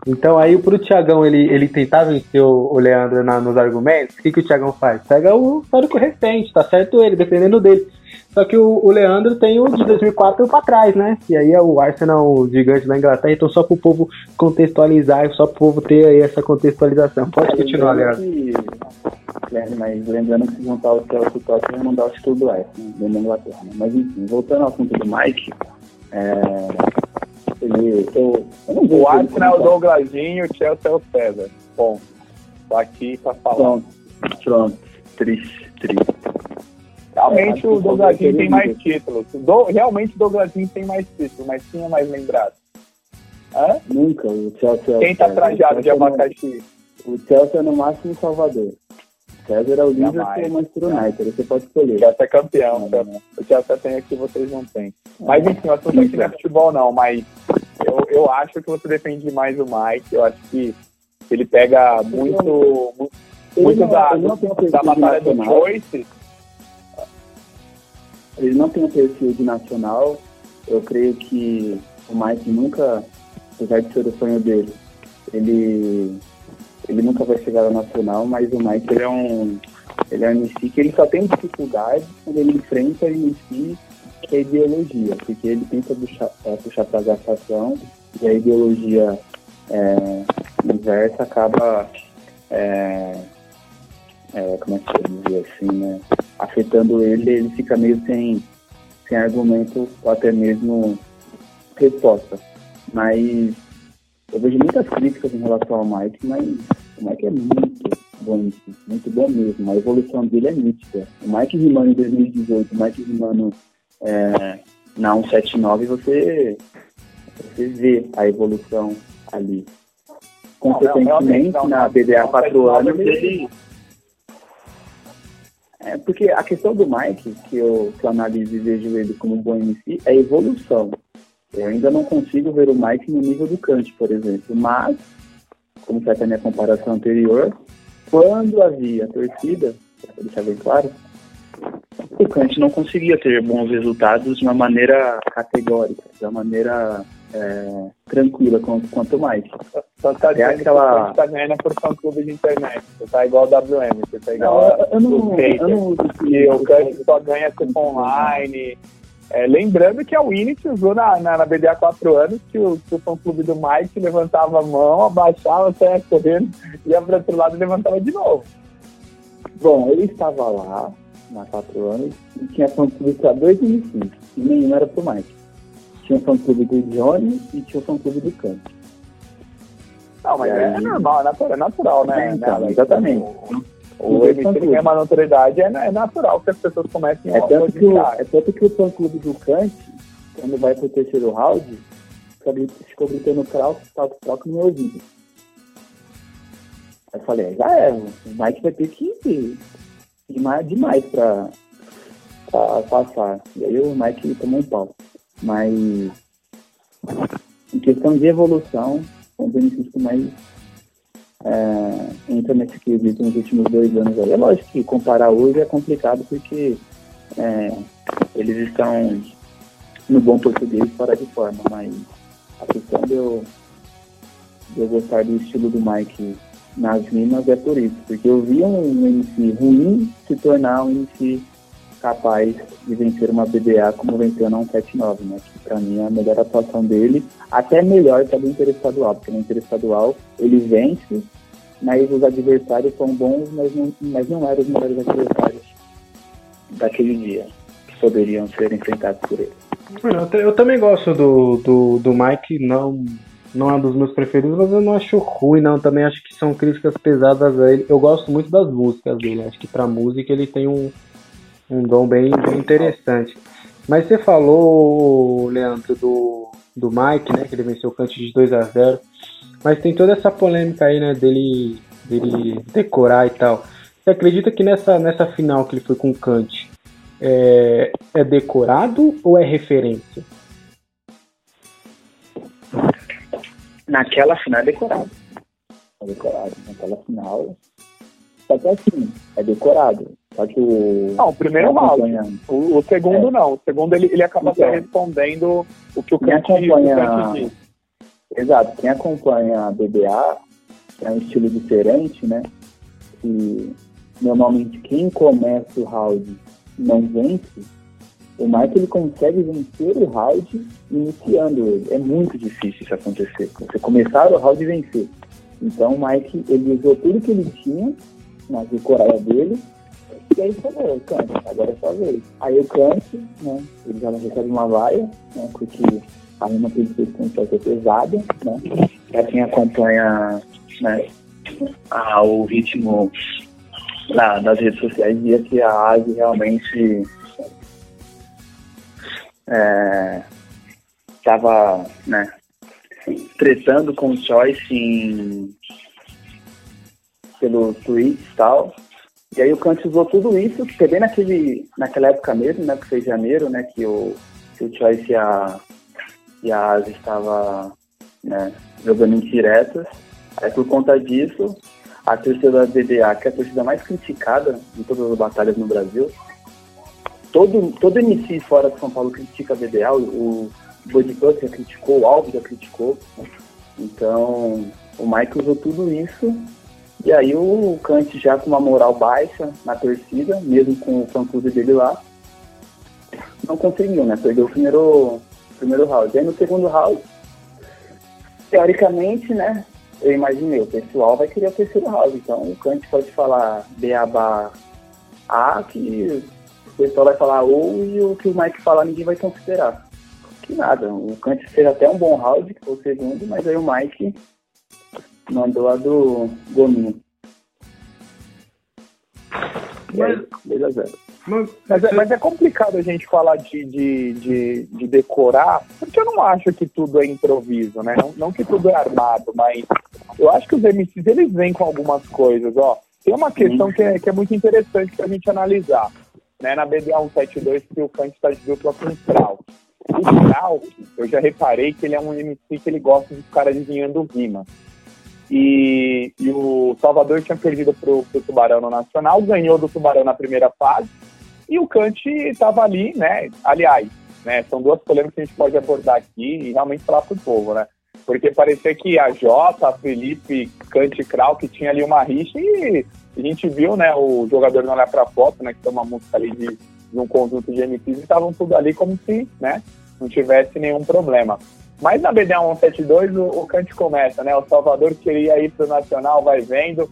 Então aí pro Thiagão ele, ele tentar vencer o, o Leandro na- nos argumentos, o que, que o Thiagão faz? Pega o histórico recente, tá certo ele, dependendo dele. Só que o, o Leandro tem o de 2004 pra trás, né? E aí é o Arsenal gigante da Inglaterra, então só pro povo contextualizar, só pro povo ter aí essa contextualização. Pode continuar, Lembrando Leandro. que- é, mas lembrando que se juntar o Chelsea e o Tottenham não dá o título do Arsenal, né, da Inglaterra. né? Mas enfim, voltando ao assunto do Mike, é, eu, eu não O Arsenal é o Douglasinho, o Chelsea é o César. Bom, tô aqui pra falar. Pronto, pronto, triste, triste. Realmente É, o Douglasinho tem mais títulos. Do, realmente o Douglasinho tem mais títulos, mas quem é mais lembrado? Hã? Nunca, o Chelsea é o Quem tá trajado de é no- abacaxi? O Chelsea é no máximo Salvador. César é o Liverpool ou o Manchester United, você pode escolher. O Chelsea é campeão. É. O Chelsea tem aqui, vocês não têm. Mas enfim, o assunto aqui não é futebol não, mas eu, acho que você defende mais o Mike. Eu acho que ele pega muito, muito, não- da, um da de batalha do. Choice. Ele não tem um perfil de nacional. Eu creio que o Mike nunca, apesar de ser o sonho dele, ele, ele nunca vai chegar ao nacional, mas o Mike ele é um ele é um MC que ele só tem dificuldade quando ele enfrenta o MC que é ideologia, porque ele tenta puxar, é, puxar para a gastação e a ideologia é, inversa acaba é, é, como é que eu dizer assim, né? afetando ele, ele fica meio sem, sem argumento ou até mesmo resposta. Mas eu vejo muitas críticas em relação ao Mike, mas o Mike é muito bom, muito bom mesmo. A evolução dele é nítida. O Mike rimando em 2018, o Mike rimando é, na 179 você, você vê a evolução ali. Consequentemente, na BDA 4 anos, ele. É, porque a questão do Mike, que eu, que eu analiso e vejo ele como um bom MC, é evolução. Eu ainda não consigo ver o Mike no nível do Kant, por exemplo, mas, como foi a minha comparação anterior, quando havia torcida, para deixar bem claro, o Kant não conseguia ter bons resultados de uma maneira categórica, de uma maneira é, tranquila quanto, quanto mais. Só tá é aquela... Tá ganhando por fã clube de internet. Você tá igual o WM, você tá igual não, eu, eu não, eu não uso E o só ganha com online. É, lembrando que a Winit usou na, na, na, BDA há quatro anos que o, que o fã clube do Mike levantava a mão, abaixava, saia correndo, ia para outro lado e levantava de novo. Bom, ele estava lá, há quatro anos, e tinha fã-clube para dois e nenhum era pro Mike. Tinha o fã-clube do Johnny e tinha o fã-clube do Canto. Não, mas é, normal, é natural, é natural né? É, então, né? Exatamente. O, o MC ganha uma notoriedade é, é, natural que as pessoas comecem é a tanto que o, É tanto que o fã-clube do Kant, quando vai pro terceiro round, ficou gritando troca, troca, troca no meu ouvido. Aí eu falei, já é, o Mike vai ter que demais, demais pra, pra passar. E aí o Mike tomou um pau. Mas em questão de evolução, são benefícios que mais é, entra nesse quesito nos últimos dois anos aí. É lógico que comparar hoje é complicado porque é, eles estão no bom português fora de forma, mas a questão de eu, de eu gostar do estilo do Mike nas rimas é por isso, porque eu vi um MC ruim se tornar um MC capaz de vencer uma BDA como venceu na 179, né? Que pra mim é a melhor atuação dele, até melhor que a do Interestadual, porque no Interestadual ele vence, mas os adversários são bons, mas não, mas não eram os melhores adversários daquele dia, que poderiam ser enfrentados por ele. Eu, eu também gosto do, do, do Mike, não não é um dos meus preferidos, mas eu não acho ruim, não. Também acho que são críticas pesadas a ele. Eu gosto muito das músicas dele. Acho que pra música ele tem um, um dom bem, bem interessante. Mas você falou, Leandro, do, do Mike, né? Que ele venceu o Kant de 2 a 0 Mas tem toda essa polêmica aí, né? Dele, dele decorar e tal. Você acredita que nessa, nessa final que ele foi com o Kant é, é decorado ou é referência? Naquela final é decorado. É decorado. Naquela final. Só que assim, é decorado. Só que o. Não, o primeiro round. O, o, segundo é. não. O segundo ele, ele acaba então, respondendo o que o quem acompanha... Exato. Quem acompanha a BBA é um estilo diferente, né? E normalmente quem começa o round não vence, o Mike ele consegue vencer o round iniciando ele. É muito difícil isso acontecer. Você começar o round e vencer. Então o Mike ele usou tudo que ele tinha na decorada dele e aí falou, Kant, agora é sua vez. Aí o Kant, né, ele já recebe uma vaia, né, porque a rima tem que ser pesada, né. Pra quem acompanha né, a, o ritmo na, nas redes sociais, via que a ASE realmente estava é, né, tretando com o Choice em, pelo Twitch e tal. E aí o Kant usou tudo isso, que bem naquele, naquela época mesmo, né, que foi janeiro, né, que o, que o Choice e a, e a Asa estava né, jogando indiretas. Aí por conta disso, a torcida da DDA, que é a torcida mais criticada de todas as batalhas no Brasil, todo, todo MC fora de São Paulo critica a BDA, o, o Bud já criticou, o Alves já criticou. Então, o Mike usou tudo isso. E aí o Kant já com uma moral baixa na torcida, mesmo com o fã-clube dele lá, não conseguiu, né? Perdeu o primeiro, primeiro round. Aí no segundo round, teoricamente, né? Eu imaginei, o pessoal vai querer o terceiro round. Então o Kant pode falar Beabá A, que o pessoal vai falar ou e o que o Mike falar ninguém vai considerar. Que nada, o Kant fez até um bom round, que foi o segundo, mas aí o Mike mandou a do Gominho. 2 a 0 mas, mas, é, mas, é, complicado a gente falar de, de, de, de, decorar, porque eu não acho que tudo é improviso, né? Não, não, que tudo é armado, mas eu acho que os MCs eles vêm com algumas coisas, ó. Tem uma questão que é, que é muito interessante para a gente analisar, né? Na BDA 172 que o Kant está de dupla com o Kraut. O Kraut, eu já reparei que ele é um MC que ele gosta de ficar adivinhando rima. E, e, o Salvador tinha perdido para o Tubarão no Nacional, ganhou do Tubarão na primeira fase, e o Kant estava ali, né? Aliás, né, são duas polêmicas que a gente pode abordar aqui e realmente falar para o povo, né? Porque parecia que a Jota, a Felipe, Kant e Krau, que tinha ali uma rixa e a gente viu, né, o jogador não olhar para a foto, né, que tem uma música ali de, de um conjunto de MPs e estavam tudo ali como se, né, não tivesse nenhum problema. Mas na BDA 172 o, o Kant começa, né? O Salvador queria ir pro Nacional, vai vendo,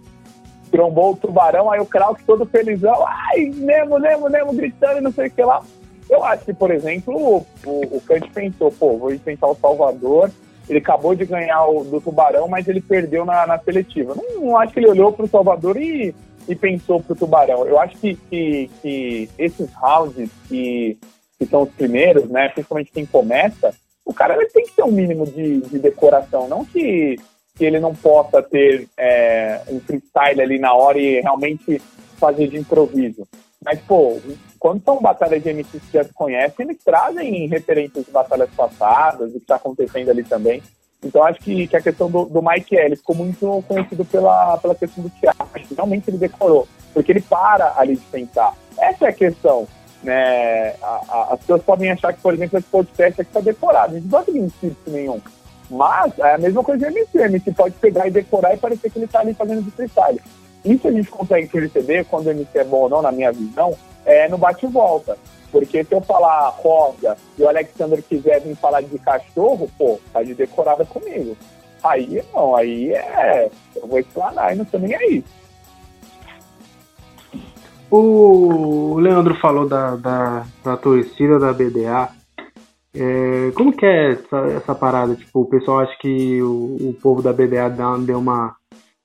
trombou o tubarão, aí o Krauk todo felizão, ai, Nemo, Nemo, Nemo, gritando e não sei o que lá. Eu acho que, por exemplo, o, o, Kant pensou, pô, vou enfrentar o Salvador, ele acabou de ganhar o do Tubarão, mas ele perdeu na, na seletiva. Não, não acho que ele olhou para o Salvador e, e pensou para o Tubarão. Eu acho que, que, que esses rounds que, que são os primeiros, né, principalmente quem começa, o cara tem que ter um mínimo de, de decoração, não que, que ele não possa ter é, um freestyle ali na hora e realmente fazer de improviso. Mas, pô, quando são batalhas de MCs que já se conhecem, eles trazem referências de batalhas passadas, o que está acontecendo ali também. Então, acho que, que a questão do, do Mike L ficou muito conhecido pela, pela questão do teatro. Realmente ele decorou, porque ele para ali de pensar. Essa é a questão né, a, a, as pessoas podem achar que, por exemplo, esse podcast aqui está decorado. A gente não tem inscrito nenhum. Mas é a mesma coisa de MC. MC pode pegar e decorar e parecer que ele está ali fazendo de freestyle. Isso a gente consegue perceber quando o MC é bom ou não, na minha visão, é no bate-volta. Porque se eu falar rosa e o Alexander quiser vir falar de cachorro, pô, tá de decorada comigo. Aí não, aí é. Eu vou explanar e não tô nem aí. O Leandro falou da, da, da torcida da BDA. É, como que é essa, essa, parada? Tipo, o pessoal acha que o, o povo da BDA dá, deu uma,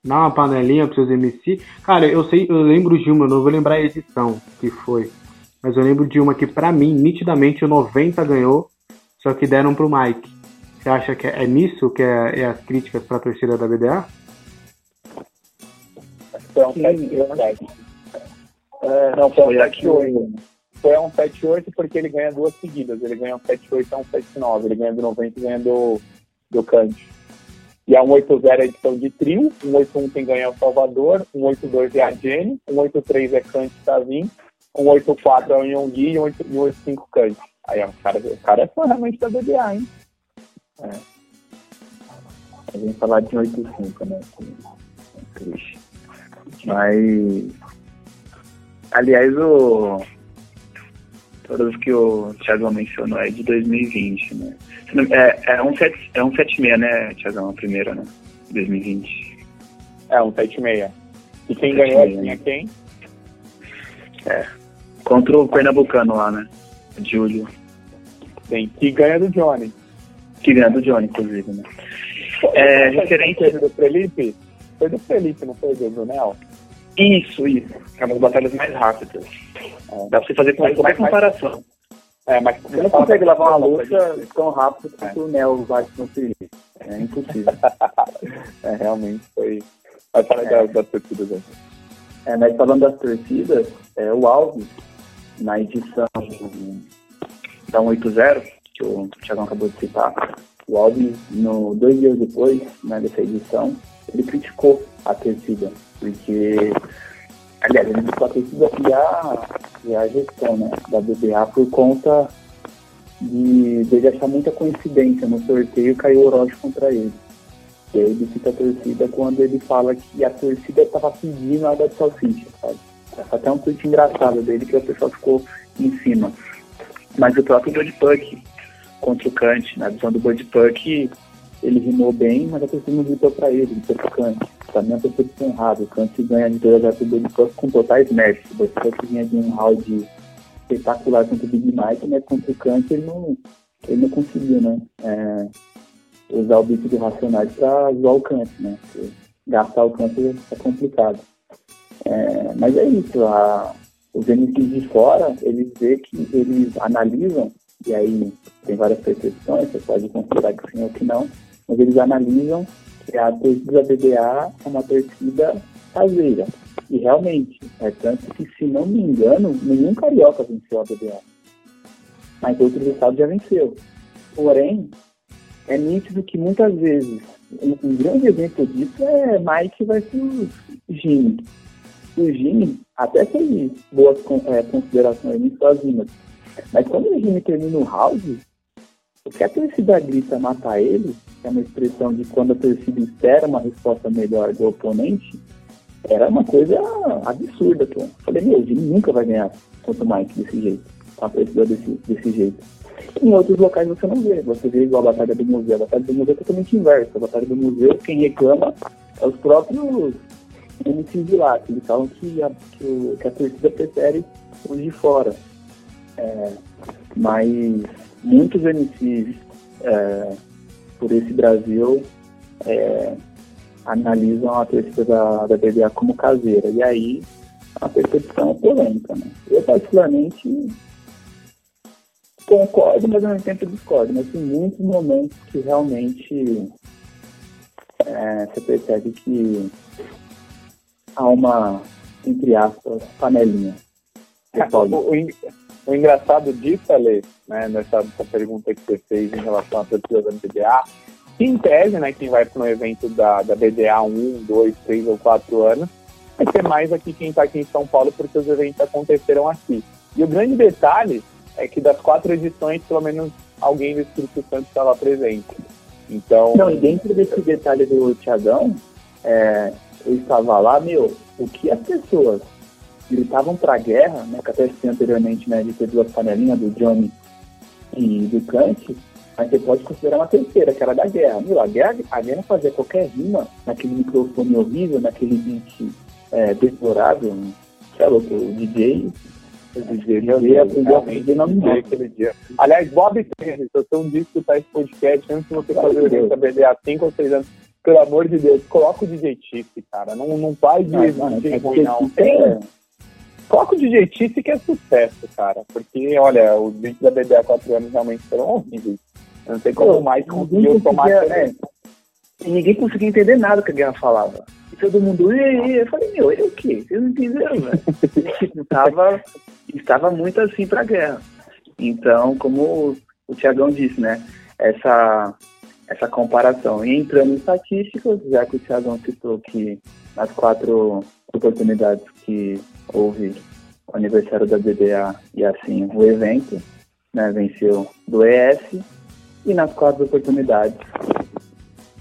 dá uma panelinha para seus MC. Cara, eu sei, eu lembro de uma, não vou lembrar a edição que foi. Mas eu lembro de uma que, pra mim, nitidamente o 90 ganhou, só que deram pro Mike. Você acha que é, é nisso que é, é as críticas pra torcida da BDA? Então, Sim, é, não, foi, um 7-8. Foi um 7-8 porque ele ganha duas seguidas. Ele ganha um 7-8 e um 7-9. Ele ganha do 90 e ganha do, do Kant. E a 180 é a edição de trio. 181 quem ganha é o Salvador. 182 é a Jenny. 183 é Kant e Tavim. 184 é o Yonggi e 185 Kant. Aí, o cara, o cara é fã realmente da BBA, hein? É. A gente falar de 85, né? Mas Aliás, o todas que o Thiago mencionou é de 2020, né? É, é um 7, é um 76, né, Thiago, a primeira, né? 2020. É, um 76. E quem ganhou tinha né? quem? É. Contra o Pernambucano lá, né? Júlio. Sim, que ganha do Johnny. Que ganha do Johnny, inclusive, né? É, referente... do Felipe? Foi do Felipe, não foi do Brunel? Isso, isso. É uma das batalhas mais rápidas. É. Dá pra você fazer com mais, mais comparação. É, mas você não consegue levar uma luta tão rápido quanto é. o Neo bate no Felipe. É impossível. é, realmente foi. Vai falar é. das, das torcidas aí. É, mas falando das torcidas, é, o Alves, na edição da 180, que o Thiago acabou de citar, o Alves, no, dois dias depois né, dessa edição, ele criticou a torcida porque, aliás, ele só precisa criar, criar a gestão né, da BBA por conta de dele achar muita coincidência no sorteio caiu o Orochi contra ele. E aí ele cita a torcida quando ele fala que a torcida estava pedindo a água de salsicha, sabe? Até um tweet engraçado dele que o pessoal ficou em cima. Mas o próprio Bud Puck contra o Kant, na visão do Bud Puck, ele rimou bem, mas a torcida não gritou para ele, gritou pro Kant para mim é percepção errada. O Kant ganha de 2 a 0 do Cup com totais méritos. O Cup vinha de um round espetacular contra o Big Mike, mas contra o Kant ele não, ele não conseguiu, né? É, usar o beat do Racionais para zoar o Kant, né? Porque gastar o Kant é complicado. É, mas é isso, a, os MCs de fora, eles vê que eles analisam, e aí tem várias percepções, você pode considerar que sim ou que não, mas eles analisam que a torcida BBA é uma torcida caseira. E realmente, é tanto que, se não me engano, nenhum carioca venceu a BBA. Mas outros estados já venceu. Porém, é nítido que muitas vezes, um, um grande exemplo disso é Mike versus Jimmy. O Jimmy até fez boas é, considerações rimas. Mas quando o Jimmy termina o round, o que a torcida grita matar ele, que é uma expressão de quando a torcida espera uma resposta melhor do oponente, era uma coisa absurda. Pô. Falei, meu, Jimmy nunca vai ganhar contra o Mike desse jeito, com a torcida desse, desse jeito. Em outros locais você não vê, você vê igual a Batalha do Museu. A Batalha do Museu é totalmente inversa. A Batalha do Museu, quem reclama é os próprios MCs de lá, que eles falam que a, que a torcida prefere os de fora. É, mas muitos MCs é, por esse Brasil é, analisam a torcida da, da BBA como caseira. E aí a percepção é polêmica. Né? Eu, particularmente, concordo, mas ao mesmo tempo discordo. Mas tem muitos momentos que realmente é, você percebe que há uma, entre aspas, panelinha. É, o, o, engraçado disso, Ale, né, nessa, nessa, pergunta que você fez em relação à torcida da BDA, que em tese, né, quem vai para um evento da, da BDA um, dois, três ou quatro anos, vai ser mais aqui quem está aqui em São Paulo, porque os eventos aconteceram aqui. E o grande detalhe é que das quatro edições, pelo menos alguém do Espírito Santo estava presente. Então. Não, e dentro desse detalhe do Tiagão, é, eu estava lá, meu, o que as pessoas gritavam para guerra, né, que até citei anteriormente, né, de ter duas panelinhas do Johnny e do Kant, mas você pode considerar uma terceira, que era da guerra. Meu, a guerra, a guerra fazia qualquer rima naquele microfone horrível, naquele beat é, deplorável, né? é louco, o DJ dia aprendeu a fazer nome aquele dia. Aliás, Bob Tênis, eu sou um disco tá esse podcast antes de você fazer o evento da BD há 5 ou 6 anos. Pelo amor de Deus, coloca o DJ Tiff, cara. Não, não faz de não, ruim, não. Tem, coloca o DJ Tiff que é sucesso, cara. Porque, olha, os vídeos da BD há 4 anos realmente foram horríveis. Eu não sei como mais conseguiu tomar. É, e ninguém conseguia entender nada que a guerra falava. E todo mundo, e, eu falei, meu, eu o quê? Vocês não entenderam, velho? estava, estava muito assim para a guerra. Então, como o Tiagão disse, né? Essa, essa comparação. E entrando em estatísticas, já que o Tiagão citou que nas quatro oportunidades que houve o aniversário da BBA e assim o evento, né, venceu do ES, e nas quatro oportunidades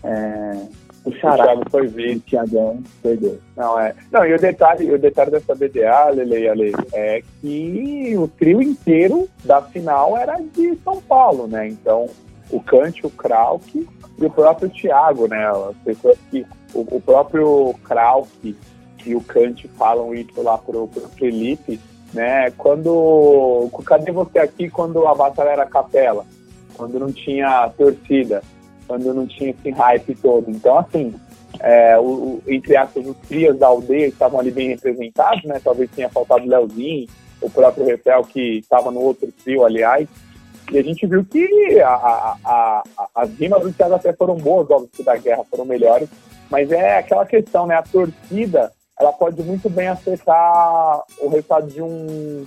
é, o Xará. O Thiago foi visto. O Thiagão perdeu. Não, é. Não, e o detalhe, o detalhe dessa BDA, Lele Ale, é que o trio inteiro da final era de São Paulo, né? Então, o Kant, o Krauk e o próprio Thiago, né? As pessoas que. O, o próprio Krauk e o Kant falam isso lá pro, pro Felipe, né? Quando. Cadê você aqui quando a batalha era capela? Quando não tinha torcida? quando não tinha esse hype todo. Então, assim, é, o, entre aspas, os crias da aldeia estavam ali bem representados, né? Talvez tenha faltado o Leozinho, o próprio Repel, que estava no outro trio, aliás. E a gente viu que a, a, a, as rimas do Thiago até foram boas, óbvio da guerra foram melhores, mas é aquela questão, né? A torcida, ela pode muito bem acessar o resultado de um,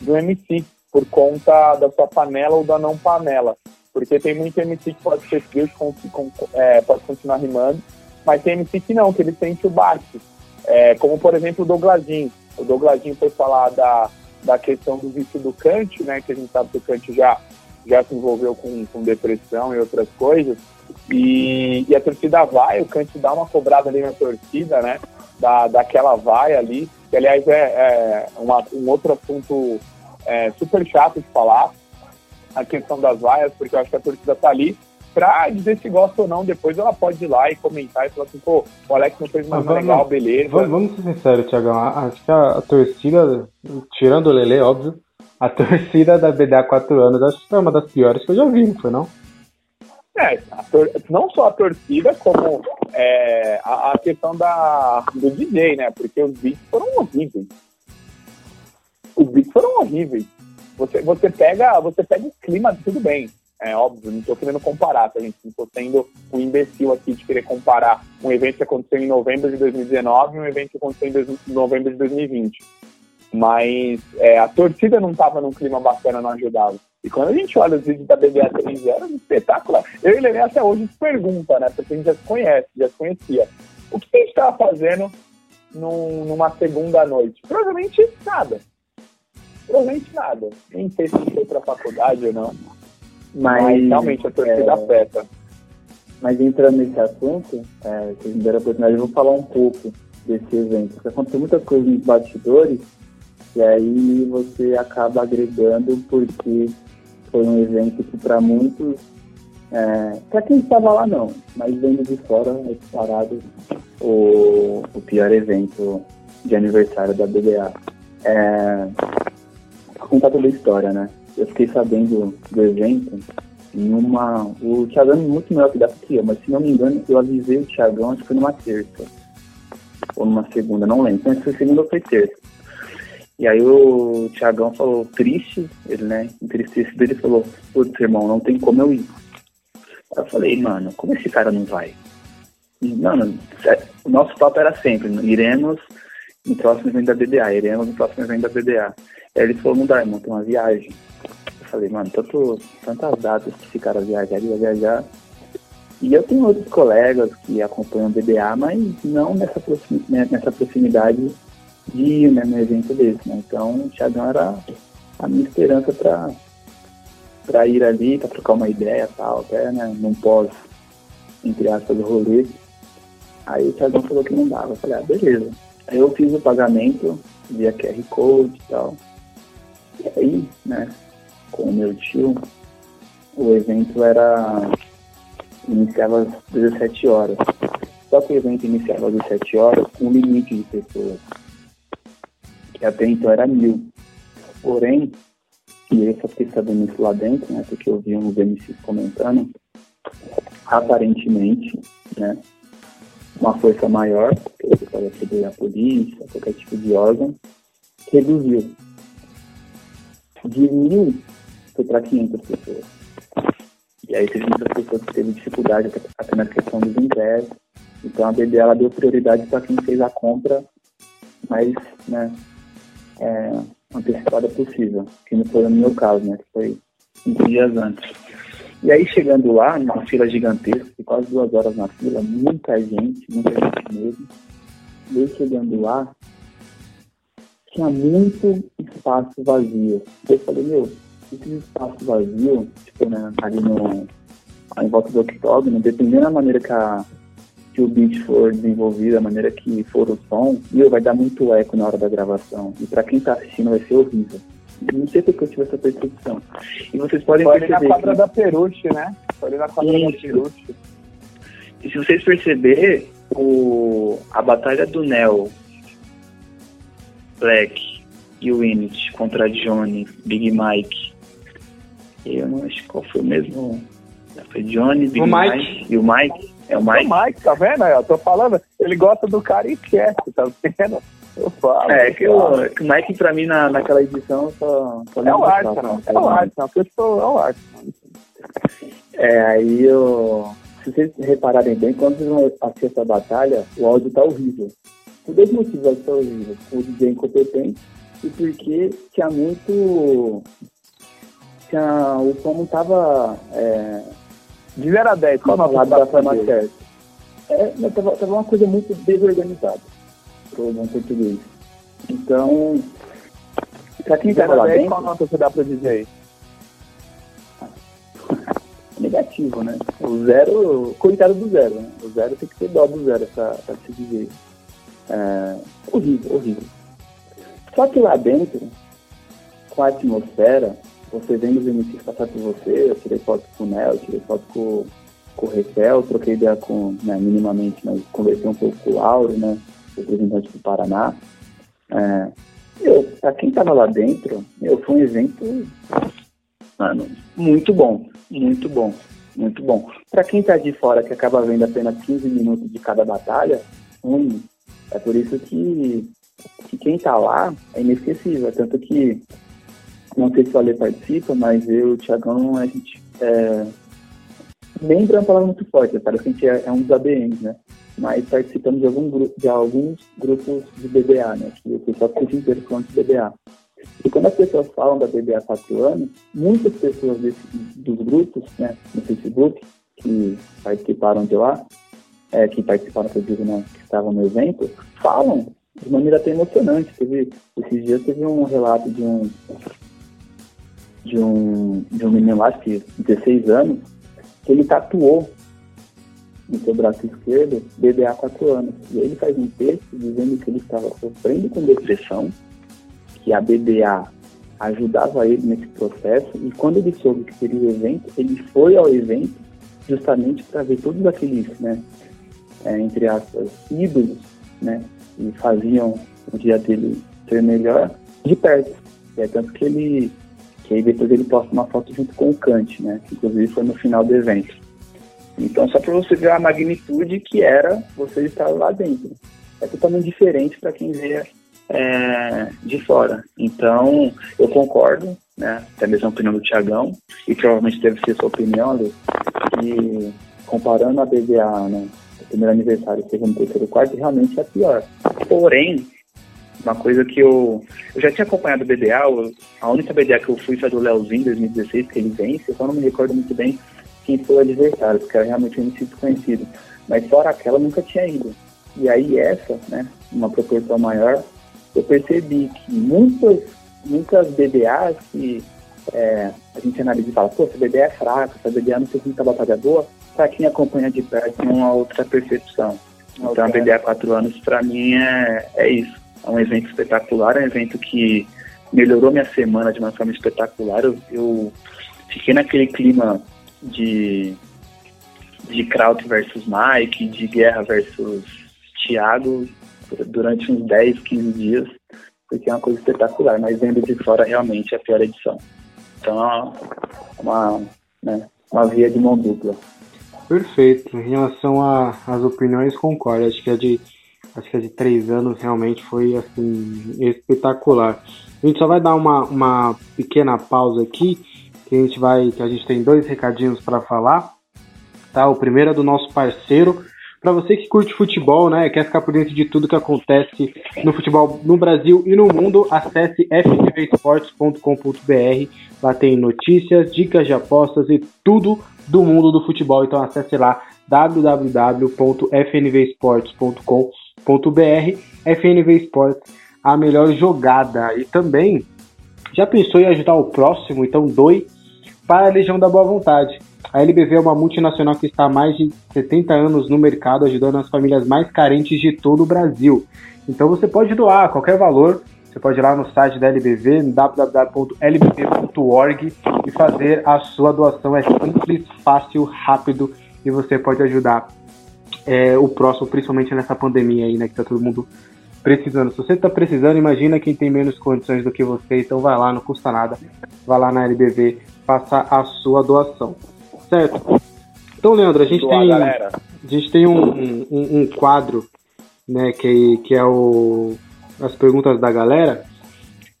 de um MC, por conta da sua panela ou da não panela. Porque tem muito MC que pode ser frio, é, pode continuar rimando, mas tem MC que não, que ele sente o baixo. É, como, por exemplo, o Douglasinho. O Douglasinho foi falar da, da questão do vício do Kant, né, que a gente sabe que o Kant já, já se envolveu com, com depressão e outras coisas. E, e a torcida vai, o Kant dá uma cobrada ali na torcida, né, da, daquela vai ali, que aliás é, é uma, um outro assunto é, super chato de falar, a questão das vaias, porque eu acho que a torcida tá ali pra dizer se gosta ou não. Depois ela pode ir lá e comentar e falar assim, pô, o Alex não fez mais legal, beleza. Vamos, vamos ser sinceros, Thiagão. Acho que a, a, torcida, tirando o Lele, óbvio, a torcida da BDA há quatro anos, acho que foi uma das piores que eu já vi, não foi não? É, tor- não só a torcida, como é, a, a, questão da, do DJ, né? Porque os beats foram horríveis. os beats foram horríveis. Você, você, pega, você pega o clima, tudo bem. É óbvio, não estou querendo comparar, tá, gente? Não estou sendo um imbecil aqui de querer comparar um evento que aconteceu em novembro de 2019 e um evento que aconteceu em novembro de 2020. Mas é, a torcida não estava num clima bacana, não ajudava. E quando a gente olha os vídeos da BBA 3 era um espetáculo. Eu e Lelê até hoje se pergunta, né? Porque a gente já se conhece, já se conhecia. O que a gente estava fazendo num, numa segunda noite? Provavelmente nada. Provavelmente nada. Nem sei se foi para faculdade ou não. Mas, Mas realmente a torcida é... afeta. Mas entrando nesse assunto, é, vocês me deram a oportunidade, eu vou falar um pouco desse evento. Porque aconteceu muita coisa nos bastidores e aí você acaba agregando porque foi um evento que para muitos, é, para quem estava lá não, mas vendo de fora é disparado o, o pior evento de aniversário da BDA. É, contar toda a história, né? Eu fiquei sabendo do evento em uma. O Thiagão é muito melhor que dá que eu, mas se não me engano, eu avisei o Thiagão, acho que foi numa terça. Ou numa segunda, não lembro. Então, se foi segunda ou foi terça. E aí o Tiagão falou, triste, ele, né, entristecido, ele falou, putz, irmão, não tem como eu ir. Eu falei, mano, como esse cara não vai? Mano, o nosso papo era sempre, iremos no próximo evento da BDA, iremos no próximo evento da BDA. Aí ele falou, não dá, irmão, tem uma viagem. Eu falei, mano, tanto, tantas datas que esse cara viajaria, viajar. E eu tenho outros colegas que acompanham o BDA, mas não nessa, né, nessa proximidade de ir né, no evento desse. Né? Então, o Thiagão era a minha esperança para ir ali, para trocar uma ideia tal, até né, num pós, entre aspas, do rolê. Aí o Thiagão falou que não dava. Eu falei, ah, beleza. Aí eu fiz o pagamento via QR Code e tal. E aí, né, com o meu tio, o evento era. iniciava às 17 horas. Só que o evento iniciava às 17 horas com um limite de pessoas que até então era mil. Porém, e eu só fiquei sabendo isso lá dentro, né, porque eu vi uns MCs comentando, aparentemente, né, uma força maior, que pode ser a polícia, qualquer tipo de órgão, reduziu. De mil foi para 500 pessoas. E aí teve muitas pessoas que teve dificuldade até na questão dos ingressos. Então a BB ela deu prioridade para quem fez a compra mais né, é, antecipada possível, que não foi no meu caso, né, que foi cinco dias antes. E aí chegando lá, numa fila gigantesca, quase duas horas na fila, muita gente, muita gente mesmo. E aí chegando lá, tinha muito espaço vazio. Eu falei, meu, esse espaço vazio, tipo, né, ali no, em volta do octógono, dependendo da maneira que a que o beat for desenvolvido, a maneira que for o som, meu, vai dar muito eco na hora da gravação. E para quem tá assistindo vai ser horrível. Não sei porque eu tive essa percepção. E vocês podem Foi perceber. na quadra que... da Peruche, né? Foi na quadra Isso. da Peruche. E se vocês perceberem, o... a batalha do Neo, Black e o Init contra Johnny, Big Mike. Eu não acho qual foi o mesmo. Foi Johnny, Big o Mike. Mike e o Mike. É o Mike? o Mike, tá vendo? Eu tô falando, ele gosta do cara e esquece, tá vendo? Eu falo. É, que, eu, que o Mike pra mim na, naquela edição só. só é o Arsenal, é o Arsenal, eu sou, é o Arsenal. É, aí eu. Se vocês repararem bem, quando vocês vão assistir essa batalha, o áudio tá horrível. Por dois motivos áudio tá horrível. O DJ incompetente e porque tinha muito. Tinha, o som não tava. É, de 0 a 10, qual a nota da forma certa? É, tava, tava uma coisa muito desorganizada, para o bom português. Então, para quem tá lá dentro... Qual nota você dá para dizer aí? Negativo, né? O zero, coitado do zero, né? O zero tem que ter dó do zero para se dizer. É, horrível, horrível. Só que lá dentro, com a atmosfera, você vendo os MCs passar por você, eu tirei foto com o Nel, tirei foto com, com o Recel, troquei ideia com, né, minimamente, mas conversei um pouco com o Lauro, né, representante do Paraná. É, eu, pra quem tava lá dentro, eu, foi um evento, mano, muito bom, muito bom, muito bom. Pra quem tá de fora, que acaba vendo apenas 15 minutos de cada batalha, ruim. É por isso que que quem está lá é inesquecível. Tanto que, não sei se o Ale participa, mas eu e o Thiagão, a gente é, lembra uma palavra muito forte, parece que a gente é, é um dos ABNs, né? Mas participamos de, algum, de alguns grupos de BBA, né? Que o pessoal fica inteiro de BBA. E quando as pessoas falam da BBA há quatro anos, muitas pessoas desse, dos grupos, né, no Facebook, que participaram de lá, é, que participaram, que eu digo, né, que estavam no evento, falam de maneira até emocionante. Teve, esses dias teve um relato de um de um, de um menino lá de 16 anos que ele tatuou no seu braço esquerdo BBA há 4 anos. E ele faz um texto dizendo que ele estava sofrendo com depressão, que a BBA ajudava ele nesse processo, e quando ele soube que seria o evento, ele foi ao evento justamente para ver todos aqueles, né, é, entre aspas, ídolos, né, que faziam o dia dele ser melhor de perto. É tanto que ele, aí depois ele posta uma foto junto com o Kant, né, que inclusive foi no final do evento. Então, só para você ver a magnitude que era você estar lá dentro. É totalmente diferente para quem vê é, de fora. Então, eu concordo, né, até mesmo a opinião do Tiagão, e provavelmente deve ser sua opinião, Ale, que comparando a BBA, né, o primeiro aniversário, segundo, terceiro, quarto, realmente é pior. Porém, uma coisa que eu. Eu já tinha acompanhado o BDA, a única BDA que eu fui foi do Leozinho em 2016, que ele vence, eu só não me recordo muito bem quem foi o adversário, porque era realmente um MC desconhecido. Mas fora aquela, eu nunca tinha ido. E aí essa, né, uma proporção maior, eu percebi que muitas, muitas BDAs que é, a gente analisa e fala, pô, essa BDA é fraca, essa BDA não fez muita batalha boa, para quem acompanha de perto tem uma outra percepção. Então a BDA 4 anos para mim é, é isso. É um evento espetacular, é um evento que melhorou minha semana de uma forma espetacular. Eu, eu fiquei naquele clima de, de Kraut versus Mike, de Guerra versus Thiago, durante uns 10, 15 dias, porque é uma coisa espetacular, mas vendo de fora realmente é a pior edição. Então é uma, né, uma via de mão dupla. Perfeito. Em relação às opiniões, concordo. Acho que a de acho que a de três anos realmente foi assim espetacular. A gente só vai dar uma, uma pequena pausa aqui, que a gente vai, que a gente tem dois recadinhos para falar. Tá? O primeiro é do nosso parceiro, para você que curte futebol, né, quer ficar por dentro de tudo que acontece no futebol no Brasil e no mundo, acesse fnvesports.com.br. Lá tem notícias, dicas de apostas e tudo do mundo do futebol. Então acesse lá www.fnvesports.com.br. FNV Sports, a melhor jogada. E também já pensou em ajudar o próximo? Então doe para a Legião da Boa Vontade. A LBV é uma multinacional que está há mais de 70 anos no mercado, ajudando as famílias mais carentes de todo o Brasil. Então você pode doar qualquer valor, você pode ir lá no site da LBV, www.lbv.org e fazer a sua doação. É simples, fácil, rápido e você pode ajudar é, o próximo, principalmente nessa pandemia aí, né, que tá todo mundo precisando. Se você está precisando, imagina quem tem menos condições do que você, então vai lá, não custa nada, vai lá na LBV, faça a sua doação. Certo? Então, Leandro, a gente Boa, tem, galera. a gente tem um, um, um, quadro, né, que, que é o as perguntas da galera,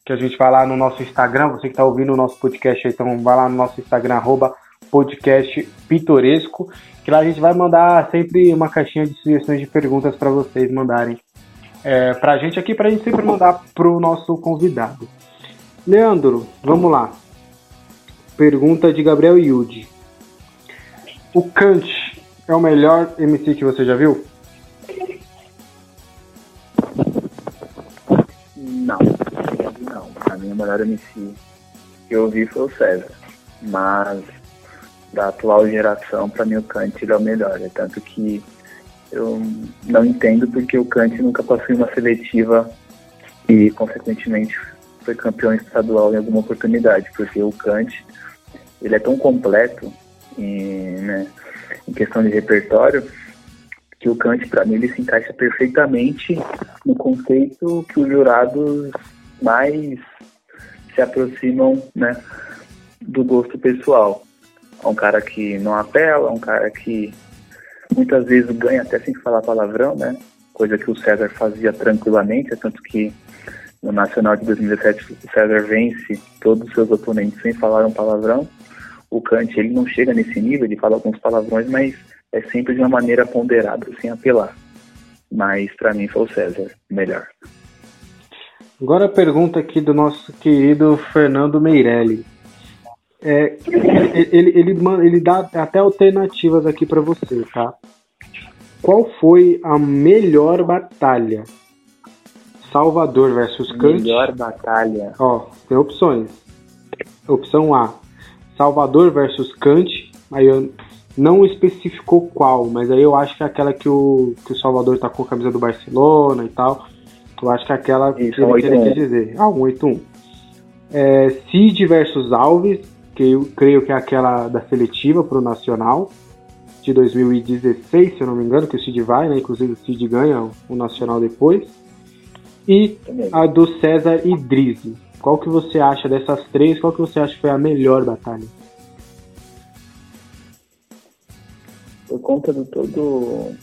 que a gente vai lá no nosso Instagram, você que está ouvindo o nosso podcast, então vai lá no nosso Instagram, arroba podcast pitoresco, que lá a gente vai mandar sempre uma caixinha de sugestões de perguntas para vocês mandarem é, para a gente aqui, para a gente sempre mandar para o nosso convidado. Leandro, vamos lá. Pergunta de Gabriel Yudi. O Kant é o melhor MC que você já viu? Não, não. A minha melhor MC que eu vi foi o César. Mas da atual geração, para mim o Kant é o melhor. É tanto que eu não entendo porque o Kant nunca passou em uma seletiva e, consequentemente, foi campeão estadual em alguma oportunidade, porque o Kant ele é tão completo em, né, em questão de repertório que o Kant, para mim, ele se encaixa perfeitamente no conceito que os jurados mais se aproximam né, do gosto pessoal. É um cara que não apela, é um cara que muitas vezes ganha até sem falar palavrão, né? coisa que o César fazia tranquilamente, é tanto que no Nacional de 2017 o César vence todos os seus oponentes sem falar um palavrão. O Kant ele não chega nesse nível, ele fala alguns palavrões, mas é sempre de uma maneira ponderada, sem apelar. Mas para mim foi o César melhor. Agora a pergunta aqui do nosso querido Fernando Meirelli. É, ele, ele, ele, ele dá até alternativas aqui para você, tá? Qual foi a melhor batalha? Salvador versus Kant. Melhor batalha. Ó, tem opções. Opção A, Salvador versus Kant. Aí eu não especificou qual, mas aí eu acho que é aquela que o, que o Salvador tá com a camisa do Barcelona e tal. Eu acho que é aquela Isso, que ele queria dizer. Ah, 181. É, Cid versus Alves, que eu creio que é aquela da seletiva pro Nacional de 2016, se eu não me engano, que o Cid vai, né? Inclusive o Cid ganha o Nacional depois. E a do César Idrizi. Qual que você acha dessas três? Qual que você acha que foi a melhor batalha? Por conta do todo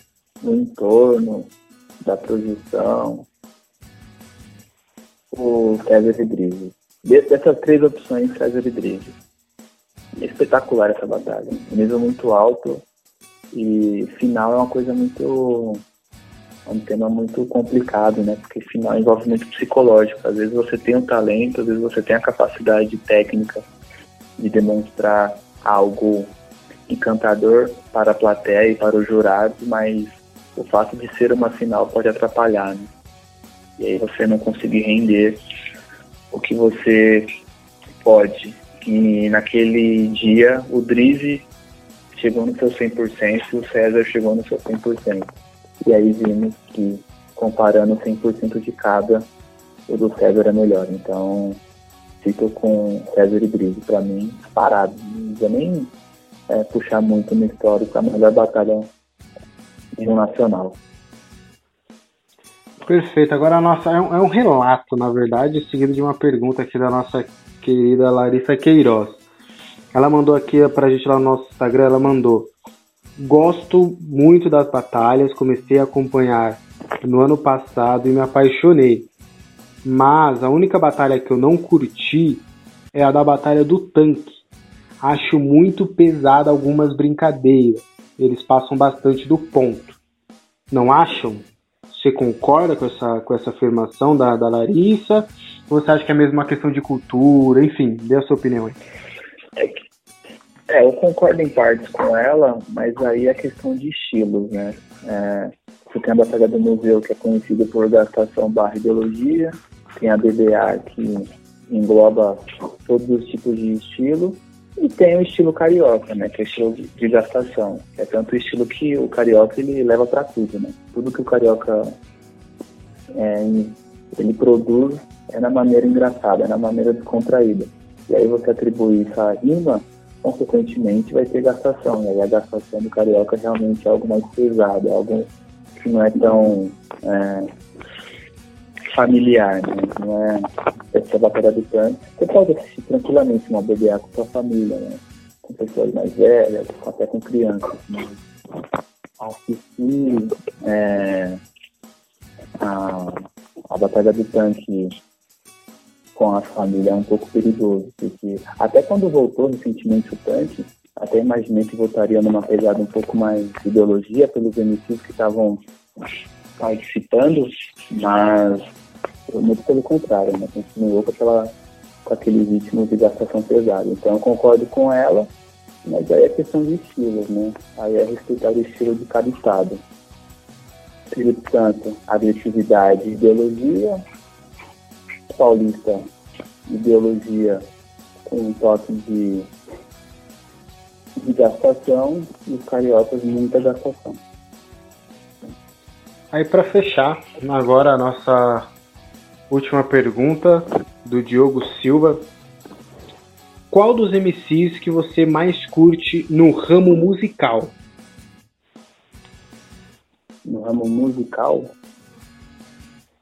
o entorno, da projeção, o César Idrizi. Dessas três opções, César Idrizi. Espetacular essa batalha. Um nível muito alto e final é uma coisa muito. É um tema muito complicado, né? Porque final envolve muito psicológico. Às vezes você tem o talento, às vezes você tem a capacidade técnica de demonstrar algo encantador para a plateia e para os jurados, mas o fato de ser uma final pode atrapalhar, né? E aí você não conseguir render o que você pode. E naquele dia o Drizzy chegou no seu 100% e o César chegou no seu 100%. E aí vimos que, comparando 100% de cada, o do César é melhor. Então, fico com César e Brito, para mim, parado. Não vou nem é, puxar muito no histórico a melhor batalha no nacional. Perfeito. Agora a nossa é um, é um, relato, na verdade, seguido de uma pergunta aqui da nossa querida Larissa Queiroz. Ela mandou aqui pra gente lá no nosso Instagram, ela mandou. Gosto muito das batalhas, comecei a acompanhar no ano passado e me apaixonei. Mas a única batalha que eu não curti é a da batalha do tanque. Acho muito pesada algumas brincadeiras. Eles passam bastante do ponto. Não acham? Você concorda com essa, com essa afirmação da, da Larissa? Ou você acha que é mesmo uma questão de cultura? Enfim, dê a sua opinião aí. É, é, eu concordo em partes com ela, mas aí é questão de estilos, né? É, você tem a Batalha do Museu, que é conhecida por gastação barra ideologia, tem a BBA, que engloba todos os tipos de estilo, e tem o estilo carioca, né? Que é o estilo de, gastação. É tanto o estilo que o carioca ele leva para tudo, né? Tudo que o carioca é, ele produz é na maneira engraçada, é na maneira descontraída. E aí você atribui isso à rima, consequentemente vai ter gastação. E aí a gastação do carioca realmente é algo mais pesado, é algo que não é tão é, familiar, né? não é essa batalha do tanque. Você pode assistir tranquilamente uma BBA com sua família, né? com pessoas mais velhas, até com crianças. Mas assistir é, a, a batalha do tanque com a família é um pouco perigoso, porque até quando voltou recentemente o tanque, até imaginei que voltaria numa pegada um pouco mais de ideologia pelos MCs que estavam participando, mas muito pelo contrário, né? continuou com, aquela, com aquele ritmo de gastação pesada. Então eu concordo com ela, mas aí é questão de estilos, né? Aí é respeitar o estilo de cada estado. Espírito Santo, agressividade e ideologia, paulista, ideologia com um toque de, de gastação e os cariocas muita gastação. Aí para fechar, agora a nossa última pergunta do Diogo Silva. Qual dos MCs que você mais curte no ramo musical? No ramo musical?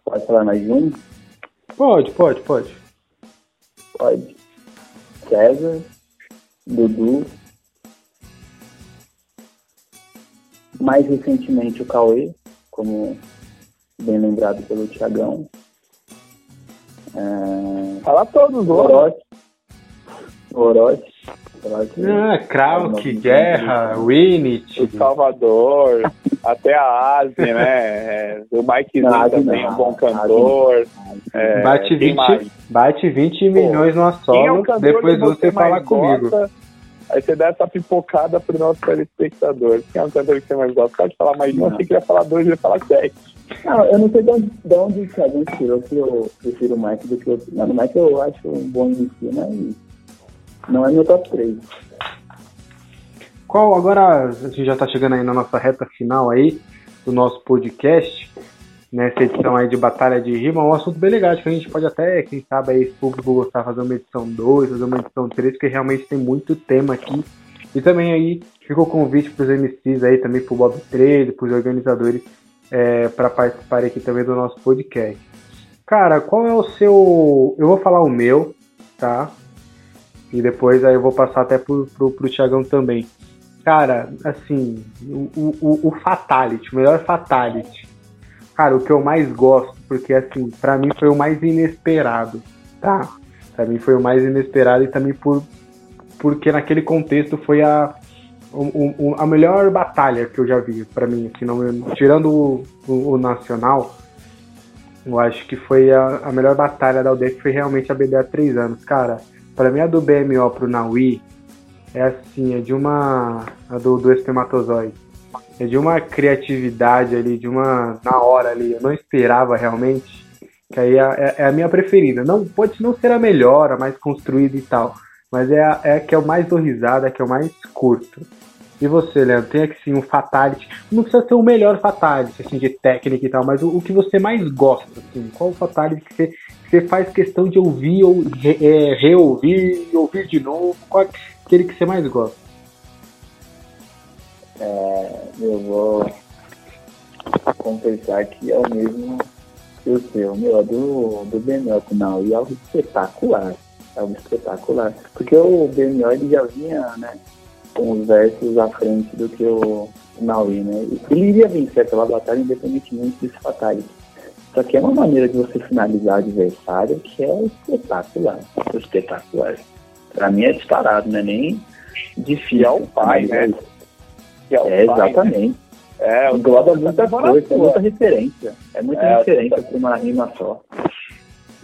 Pode falar mais um? Pode, pode, pode. Pode. César, Dudu. Mais recentemente o Cauê, como bem lembrado pelo Thiagão. É... Fala todos, o Orochi. Orochi. Ah, Krauk, Guerra, Winit. O Salvador, até a Asi, né? É, o Mike Zin também é um bom cantor. É, bate, 20, bate 20 milhões no solo, é depois você fala comigo. Gosta? Aí você dá essa pipocada pro nosso telespectador. Quem é um cantor que você mais gosta? Pode falar mais de um, você queria falar dois, eu ia falar dez. Não, eu não sei de onde, de onde o Thiago tirou que eu prefiro o Mike do que o outro. Não, o Mike eu acho um bom início, né? Não é meu top 3. Qual agora a gente já está chegando aí na nossa reta final aí do nosso podcast, nessa edição aí de Batalha de Rima, um assunto bem legal, acho que a gente pode até, quem sabe aí, se o público gostar, fazer uma edição 2, fazer uma edição 3, porque realmente tem muito tema aqui. E também aí ficou o convite para os MCs aí, também para o Bob 13, para os organizadores, é, para participar aqui também do nosso podcast. Cara, qual é o seu. Eu vou falar o meu, tá? E depois aí eu vou passar até pro, pro, pro Thiagão também. Cara, assim, o, o, o Fatality, o melhor Fatality. Cara, o que eu mais gosto, porque assim, para mim foi o mais inesperado, tá? Pra mim foi o mais inesperado e também por porque naquele contexto foi a, o, o, a melhor batalha que eu já vi para mim, assim, não, tirando o, o, nacional, eu acho que foi a, a melhor batalha da UDEC foi realmente a BD há três anos, cara. Para mim, a do BMO pro Naui é assim, é de uma. A do, do espermatozoide. É de uma criatividade ali, de uma. Na hora ali. Eu não esperava realmente. Que aí é, é, é a minha preferida. Não pode não ser a melhor, a mais construída e tal. Mas é a, é a que eu mais dou risada, a que eu mais curto. E você, Leandro, tem assim um fatality. Não precisa ser o melhor fatality, assim, de técnica e tal, mas o, o que você mais gosta, assim. Qual o fatality que você você faz questão de ouvir ou re, é, reouvir, ouvir de novo? Qual é aquele que você mais gosta? É, eu vou confessar que é o mesmo que o seu, meu, do, do BMO não, e é algo espetacular, é algo espetacular, porque o BMO ele já vinha, né, com os versos à frente do que o Naui, né, ele iria vencer aquela batalha independentemente desse fatality. Só que é uma maneira de você finalizar o adversário que é espetacular. Espetacular. Pra mim é disparado, não é nem é o pai, né? É, é pai, exatamente. Né? É, engloba muita coisa, é muita referência. É muita é, referência para uma rima só.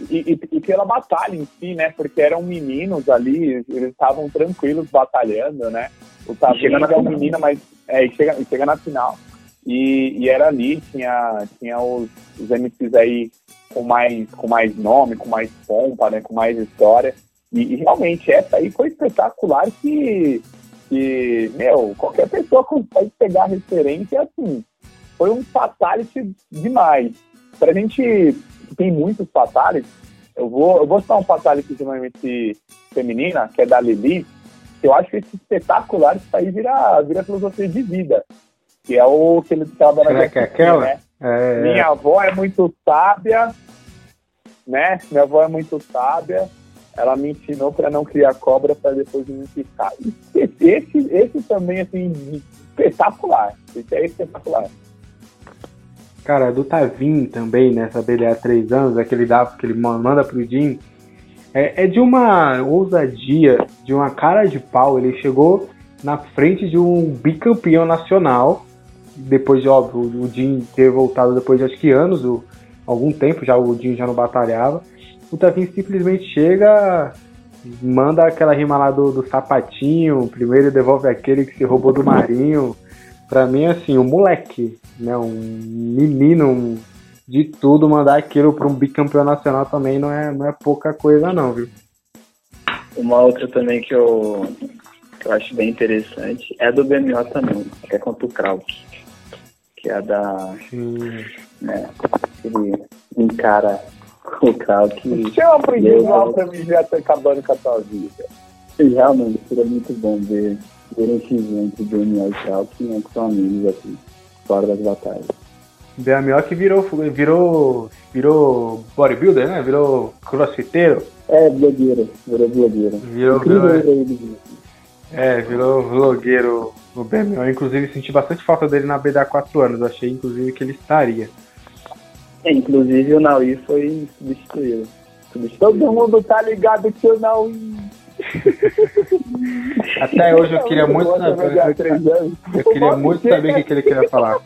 E, e, e, pela batalha em si, né? Porque eram meninos ali, eles estavam tranquilos batalhando, né? O Tavinho é um menino, mas é, chega, chega na final. E, e era ali, tinha, tinha os, os MCs aí com mais, com mais nome, com mais pompa, né, com mais história. E, e realmente essa aí foi espetacular que, que, meu, qualquer pessoa consegue pegar referência assim. Foi um fatality demais. Pra gente tem muitos fatalities, eu vou, eu vou citar um fatality de uma MC feminina, que é da Lili, que eu acho que esse espetacular, isso aí vira, vira filosofia de vida que é o que ele estava na que é aquela? Né? É... Minha avó é muito sábia, né? Minha avó é muito sábia. Ela me ensinou para não criar cobra para depois me picar. Esse, esse, também, assim, espetacular. Esse é espetacular. Cara, do Tavim também, né? dele há três anos, aquele dá que ele manda pro Jim, é, é de uma ousadia, de uma cara de pau. Ele chegou na frente de um bicampeão nacional depois de, óbvio, o Jim ter voltado depois de acho que anos, o, algum tempo já o Jim já não batalhava, o Tavinho simplesmente chega, manda aquela rima lá do, do sapatinho, primeiro devolve aquele que se roubou do Marinho. Pra mim, assim, um moleque, né, um menino um, de tudo, mandar aquilo pra um bicampeão nacional também não é, não é pouca coisa não, viu? Uma outra também que eu, que eu acho bem interessante é do BMO também, que é contra o Krauk que é a da. Né, ele encara o carro que. Chama pro individual pra mim já tá acabando com a tua vida. E realmente seria muito bom ver, ver um X entre Daniel e Krauk, né, que são amigos aqui, fora das batalhas. BMO que virou, virou, virou bodybuilder, né? Virou crossfiteiro. É, blogueiro, virou blogueiro. Virou, virou, é, virou vlogueiro no BM. Eu, inclusive, senti bastante falta dele na BD há 4 anos. Achei, inclusive, que ele estaria. É, inclusive o Naui foi substituído. substituído. Todo mundo tá ligado que o Naui. Até hoje eu queria muito saber. Eu, eu queria muito saber o que, que ele queria falar.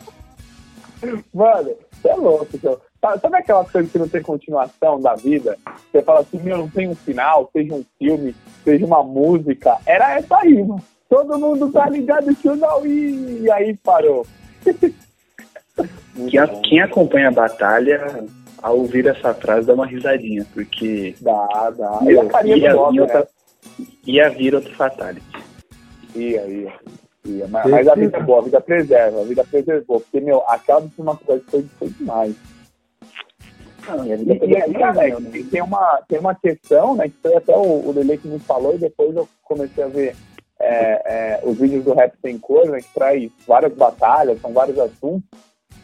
Mano, você é louco, seu. Sabe aquelas coisas que não tem continuação da vida? Você fala assim, meu, não tem um final, seja um filme, seja uma música. Era essa aí, mano. Todo mundo tá ligado que o Naui. E aí parou. Quem, quem, acompanha a batalha, ao ouvir essa frase, dá uma risadinha, porque. Dá, dá. Meu, ia, ia, ia, outra, ia vir outro Fatality. Ia, ia. ia. Mas, mas, a vida é boa, a vida preserva, a vida preservou. Porque, meu, aquela de uma coisa foi, foi demais. Não, e, e, e Alex, né? tem, uma, tem uma questão, né, que foi até o, o Lele que me falou, e depois eu comecei a ver é, é, os vídeos do Rap Sem Cor, né, que traz várias batalhas, são vários assuntos.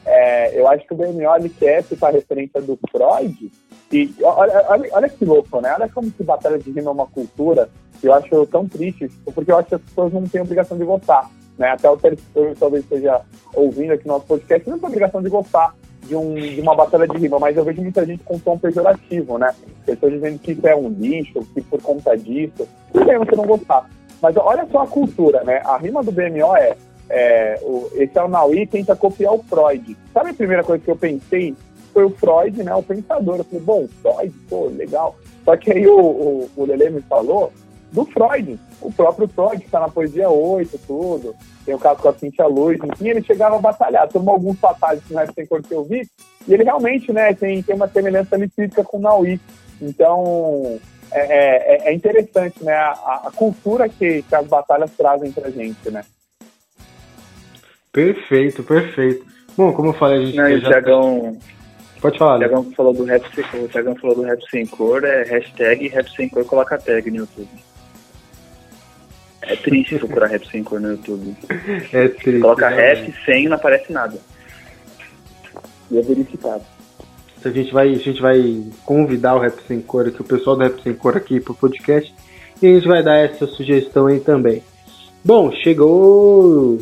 É, eu acho que o ele quer citar a referência do Freud. E olha, olha, olha que louco, né? Olha como que batalha de rima é uma cultura que eu acho tão triste, porque eu acho que as pessoas não têm obrigação de gostar. Né? Até o Terceiro talvez esteja ouvindo aqui no nosso podcast, não tem obrigação de gostar de, um, de uma batalha de rima, mas eu vejo muita gente com tom pejorativo, né? Pessoas dizendo que isso é um lixo, que por conta disso, tudo bem você não gostar. Mas olha só a cultura, né? A rima do BMO é, é o, esse é tenta copiar o Freud. Sabe a primeira coisa que eu pensei? Foi o Freud, né? O pensador. Eu falei, bom, Freud, pô, legal. Só que aí o, o, o Lele me falou do Freud. O próprio Freud, que está na poesia 8, tudo. Tem o caso com a Cintia Luz, enfim, ele chegava a batalhar. Tomou alguns fatais que é sem cor que eu vi. E ele realmente, né, tem, tem uma semelhança ali física com o Naui. Então, é, é, é, interessante, né, a, a cultura que, que, as batalhas trazem pra gente, né. Perfeito, perfeito. Bom, como eu falei, a gente Não, já... Thiagão... Pode falar. O Thiagão falou do rap, o Thiagão falou do rap sem cor, é hashtag rap sem cor, coloca tag no YouTube. É triste procurar rap sem cor no YouTube. É triste. Coloca rap sem e não aparece nada. E é verificado. A gente vai, a gente vai convidar o Rap Sem Cor aqui, o pessoal do Rap Sem Cor aqui pro podcast. E a gente vai dar essa sugestão aí também. Bom, chegou.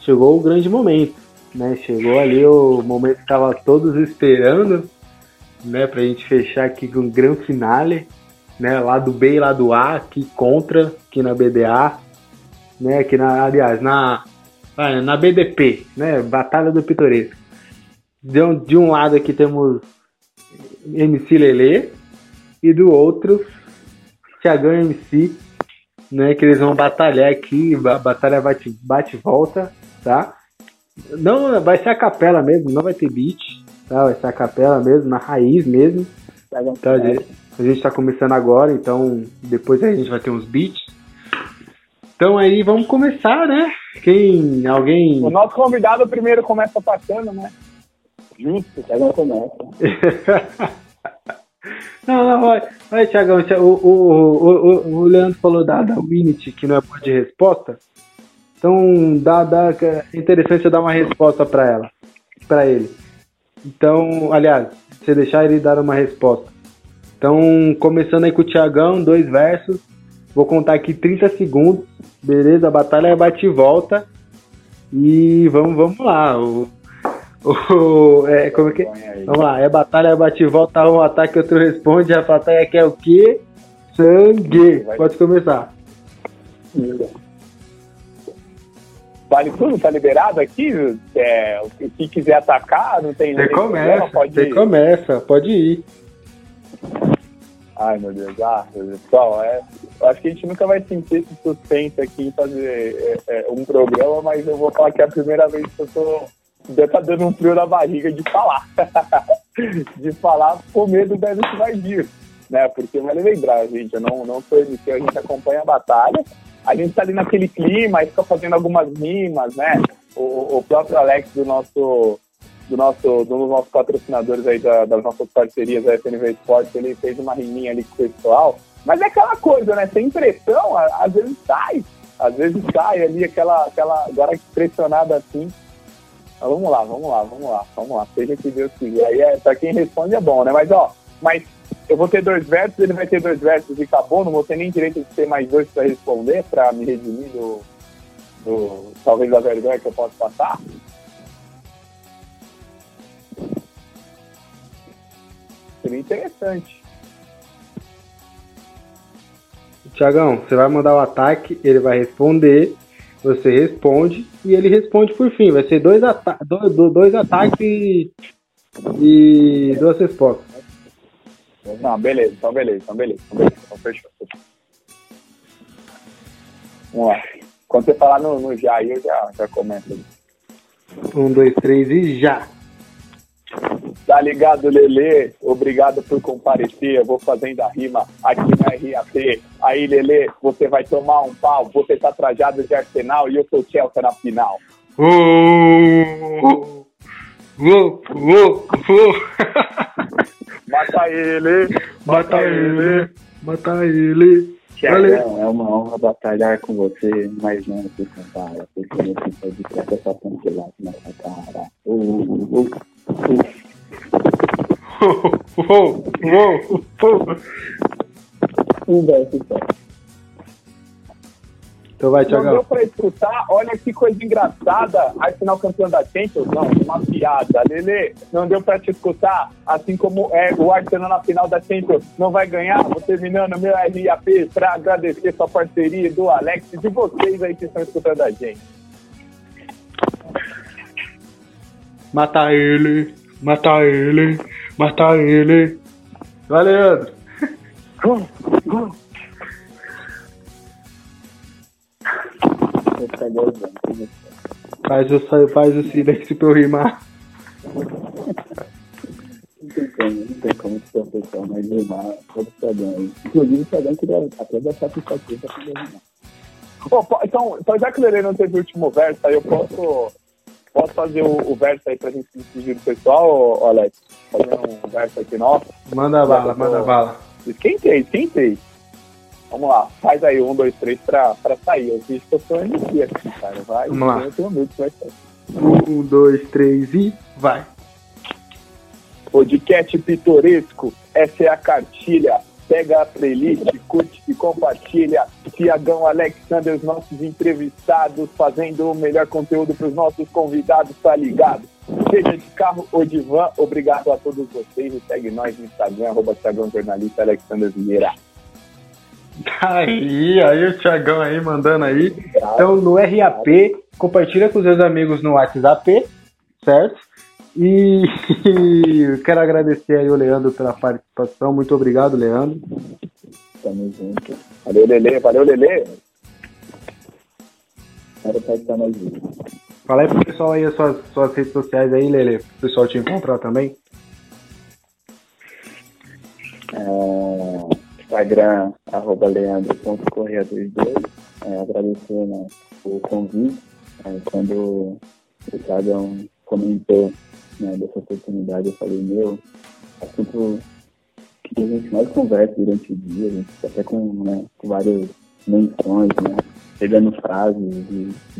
Chegou o grande momento. Né? Chegou ali o momento que tava todos esperando, né? Pra gente fechar aqui com o grande finale né? Lado B e lado A, aqui contra, aqui na BDA, né? Aqui na, aliás, na, na BDP, né? Batalha do Pitoresco. De um, de um lado aqui temos MC Lele e do outro Thiagão MC, né? Que eles vão batalhar aqui, a batalha bate, bate volta, tá? Não, vai ser a capela mesmo, não vai ter beat, tá? Vai ser a capela mesmo, na raiz mesmo. Tá, a gente está começando agora, então depois a gente vai ter uns beats. Então aí vamos começar, né? Quem. Alguém. O nosso convidado primeiro começa atacando, né? Justo, Thiagão começa. não, não, vai, vai Thiagão. O, o, o, o, Leandro falou da, da Winit, que não é boa de resposta. Então dá, dá, é interessante você dar uma resposta para ela, para ele. Então, aliás, você deixar ele dar uma resposta. Então, começando aí com o Thiagão, dois versos. Vou contar aqui 30 segundos. Beleza? A batalha é bate e volta. E vamos, vamos lá. O, o, é, como é que... Vamos lá. É batalha, é bate e volta. Um ataque, outro responde. A batalha quer o quê? Sangue. Pode começar. Vale tudo? Tá liberado aqui? É, se quiser atacar, não tem... Você começa, você começa. Pode ir. Ai, meu Deus. Ah, pessoal, é, eu acho que a gente nunca vai sentir esse suspense aqui em fazer é, é, um programa, mas eu vou falar que é a primeira vez que eu tô. Já tá dando um frio na barriga de falar. de falar com medo deve que vai vir. Né? Porque vale lembrar, gente, eu não, não sou MC, a gente acompanha a batalha. A gente tá ali naquele clima, aí fica fazendo algumas rimas, né? O, o próprio Alex do nosso do nosso, dos nossos patrocinadores aí da, das nossas parcerias da FNV Esportes, ele fez uma riminha ali com o pessoal. Mas é aquela coisa, né? Sem pressão, às vezes sai. Às vezes sai ali aquela, aquela agora pressionada assim. Vamos lá, vamos lá, vamos lá, vamos lá. Seja que Deus quiser. Aí é, pra quem responde é bom, né? Mas ó, mas eu vou ter dois versos, ele vai ter dois versos e acabou, não vou ter nem direito de ter mais dois para responder, para me redimir do, do talvez da vergonha que eu posso passar. Seria interessante. Tiagão, você vai mandar o ataque, ele vai responder, você responde e ele responde por fim. Vai ser dois, ata dois, dois ataques e, e duas respostas. Não, beleza, então beleza, então beleza, então beleza, então fechou. Vamos lá. Quando você falar no, no já aí, eu já, já comento. Um, dois, três e já! Tá ligado, Lele? Obrigado por comparecer. Eu vou fazendo a rima aqui na RAP. Aí, Lele, você vai tomar um pau. Você tá trajado de Arsenal e eu sou Chelsea na final. Uh, uh, uh, Mata ele! Mata ele! Mata ele! Tiagão, é uma honra batalhar com você, mas não se compara, porque você pode ter essa pontilhada nessa cara. Uh, uh, uh, um verso só. Então vai, Não Tiagão. deu pra escutar? Olha que coisa engraçada. Arsenal campeão da Champions? Não, uma piada. Lele, não deu pra te escutar? Assim como é o Arsenal na final da Champions não vai ganhar? Vou terminando meu RAP pra agradecer sua parceria do Alex e de vocês aí que estão escutando a gente. Mata ele! Mata ele! Mata ele! Vai, Leandro! Faz o, faz o silêncio pra eu rimar. Não tem como, não tem como ser uma pessoa mais rimar todo aí. Inclusive, o Tiagão que deve até dar satisfação pra poder rimar. Então, então, já que o Lele não teve o último verso, aí eu posso, posso fazer o, o verso aí pra gente se despedir do pessoal, Alex? Fazer um verso aqui nosso? Manda bala, manda bala. Esquentei, esquentei. Vamos lá, faz aí um, dois, três pra, pra sair. Eu fiz que eu sou MC aqui, cara. Vai, Vamos lá. Eu tenho medo que vai sair. Um, dois, três e vai! Podcast pitoresco, essa é a cartilha. Pega a playlist, curte e compartilha. Tiagão Alexander, os nossos entrevistados, fazendo o melhor conteúdo para os nossos convidados, tá ligado? Seja de carro ou de van, obrigado a todos vocês. E segue nós no Instagram, arroba Tiagão Jornalista Alexander Vieira. Aí, aí o Thiagão aí mandando aí. Então no RAP, compartilha com os seus amigos no WhatsApp, certo? E quero agradecer aí o Leandro pela participação. Muito obrigado, Leandro. Tamo junto. Valeu, Lele. Valeu, Lele. Quero mais. Fala aí pro pessoal aí as suas, suas redes sociais aí, Lele, pro pessoal te encontrar também. É, Instagram, arroba leandro.correia22. É, agradecer né, o convite. É, quando o Thiagão comentou né, dessa oportunidade, eu falei, meu, assunto que a gente mais conversa durante o dia, a gente até com, né, com várias menções, né? Pegando frases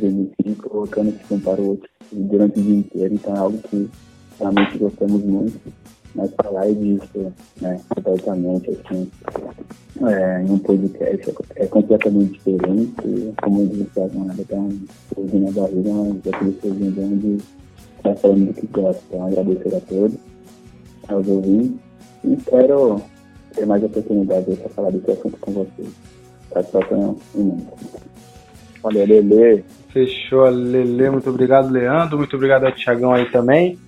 MC, colocando tipo, um para o outro durante o dia inteiro, então é algo que realmente gostamos muito mas falar disso, né, abertamente, assim, é, em um podcast é, é completamente diferente, como eles estavam né, até um pouquinho na barriga, mas aquele bom de estar falando do que gosta. Então, agradecer a todos, aos ouvintes, e espero ter mais oportunidade para falar desse assunto com vocês. Satisfação imensa. Valeu, Lele. Fechou, Lele. Muito obrigado, Leandro. Muito obrigado ao Thiagão aí também,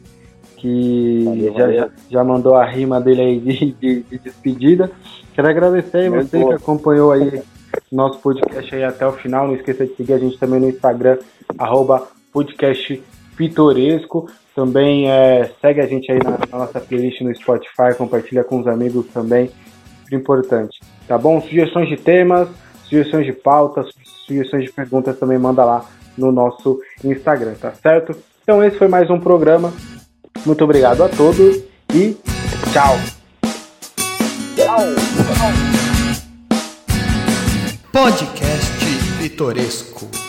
que Valeu, já, valeu. já, mandou a rima dele aí de, de- de despedida. Quero agradecer aí você boa. que acompanhou aí nosso podcast aí até o final. Não esqueça de seguir a gente também no Instagram, arroba podcast pitoresco. Também é, segue a gente aí na, na nossa playlist no Spotify, compartilha com os amigos também. Muito importante. Tá bom? Sugestões de temas, sugestões de pautas, sugestões de perguntas também manda lá no nosso Instagram, tá certo? Então esse foi mais um programa. Muito obrigado a todos e tchau! Podcast Pitoresco.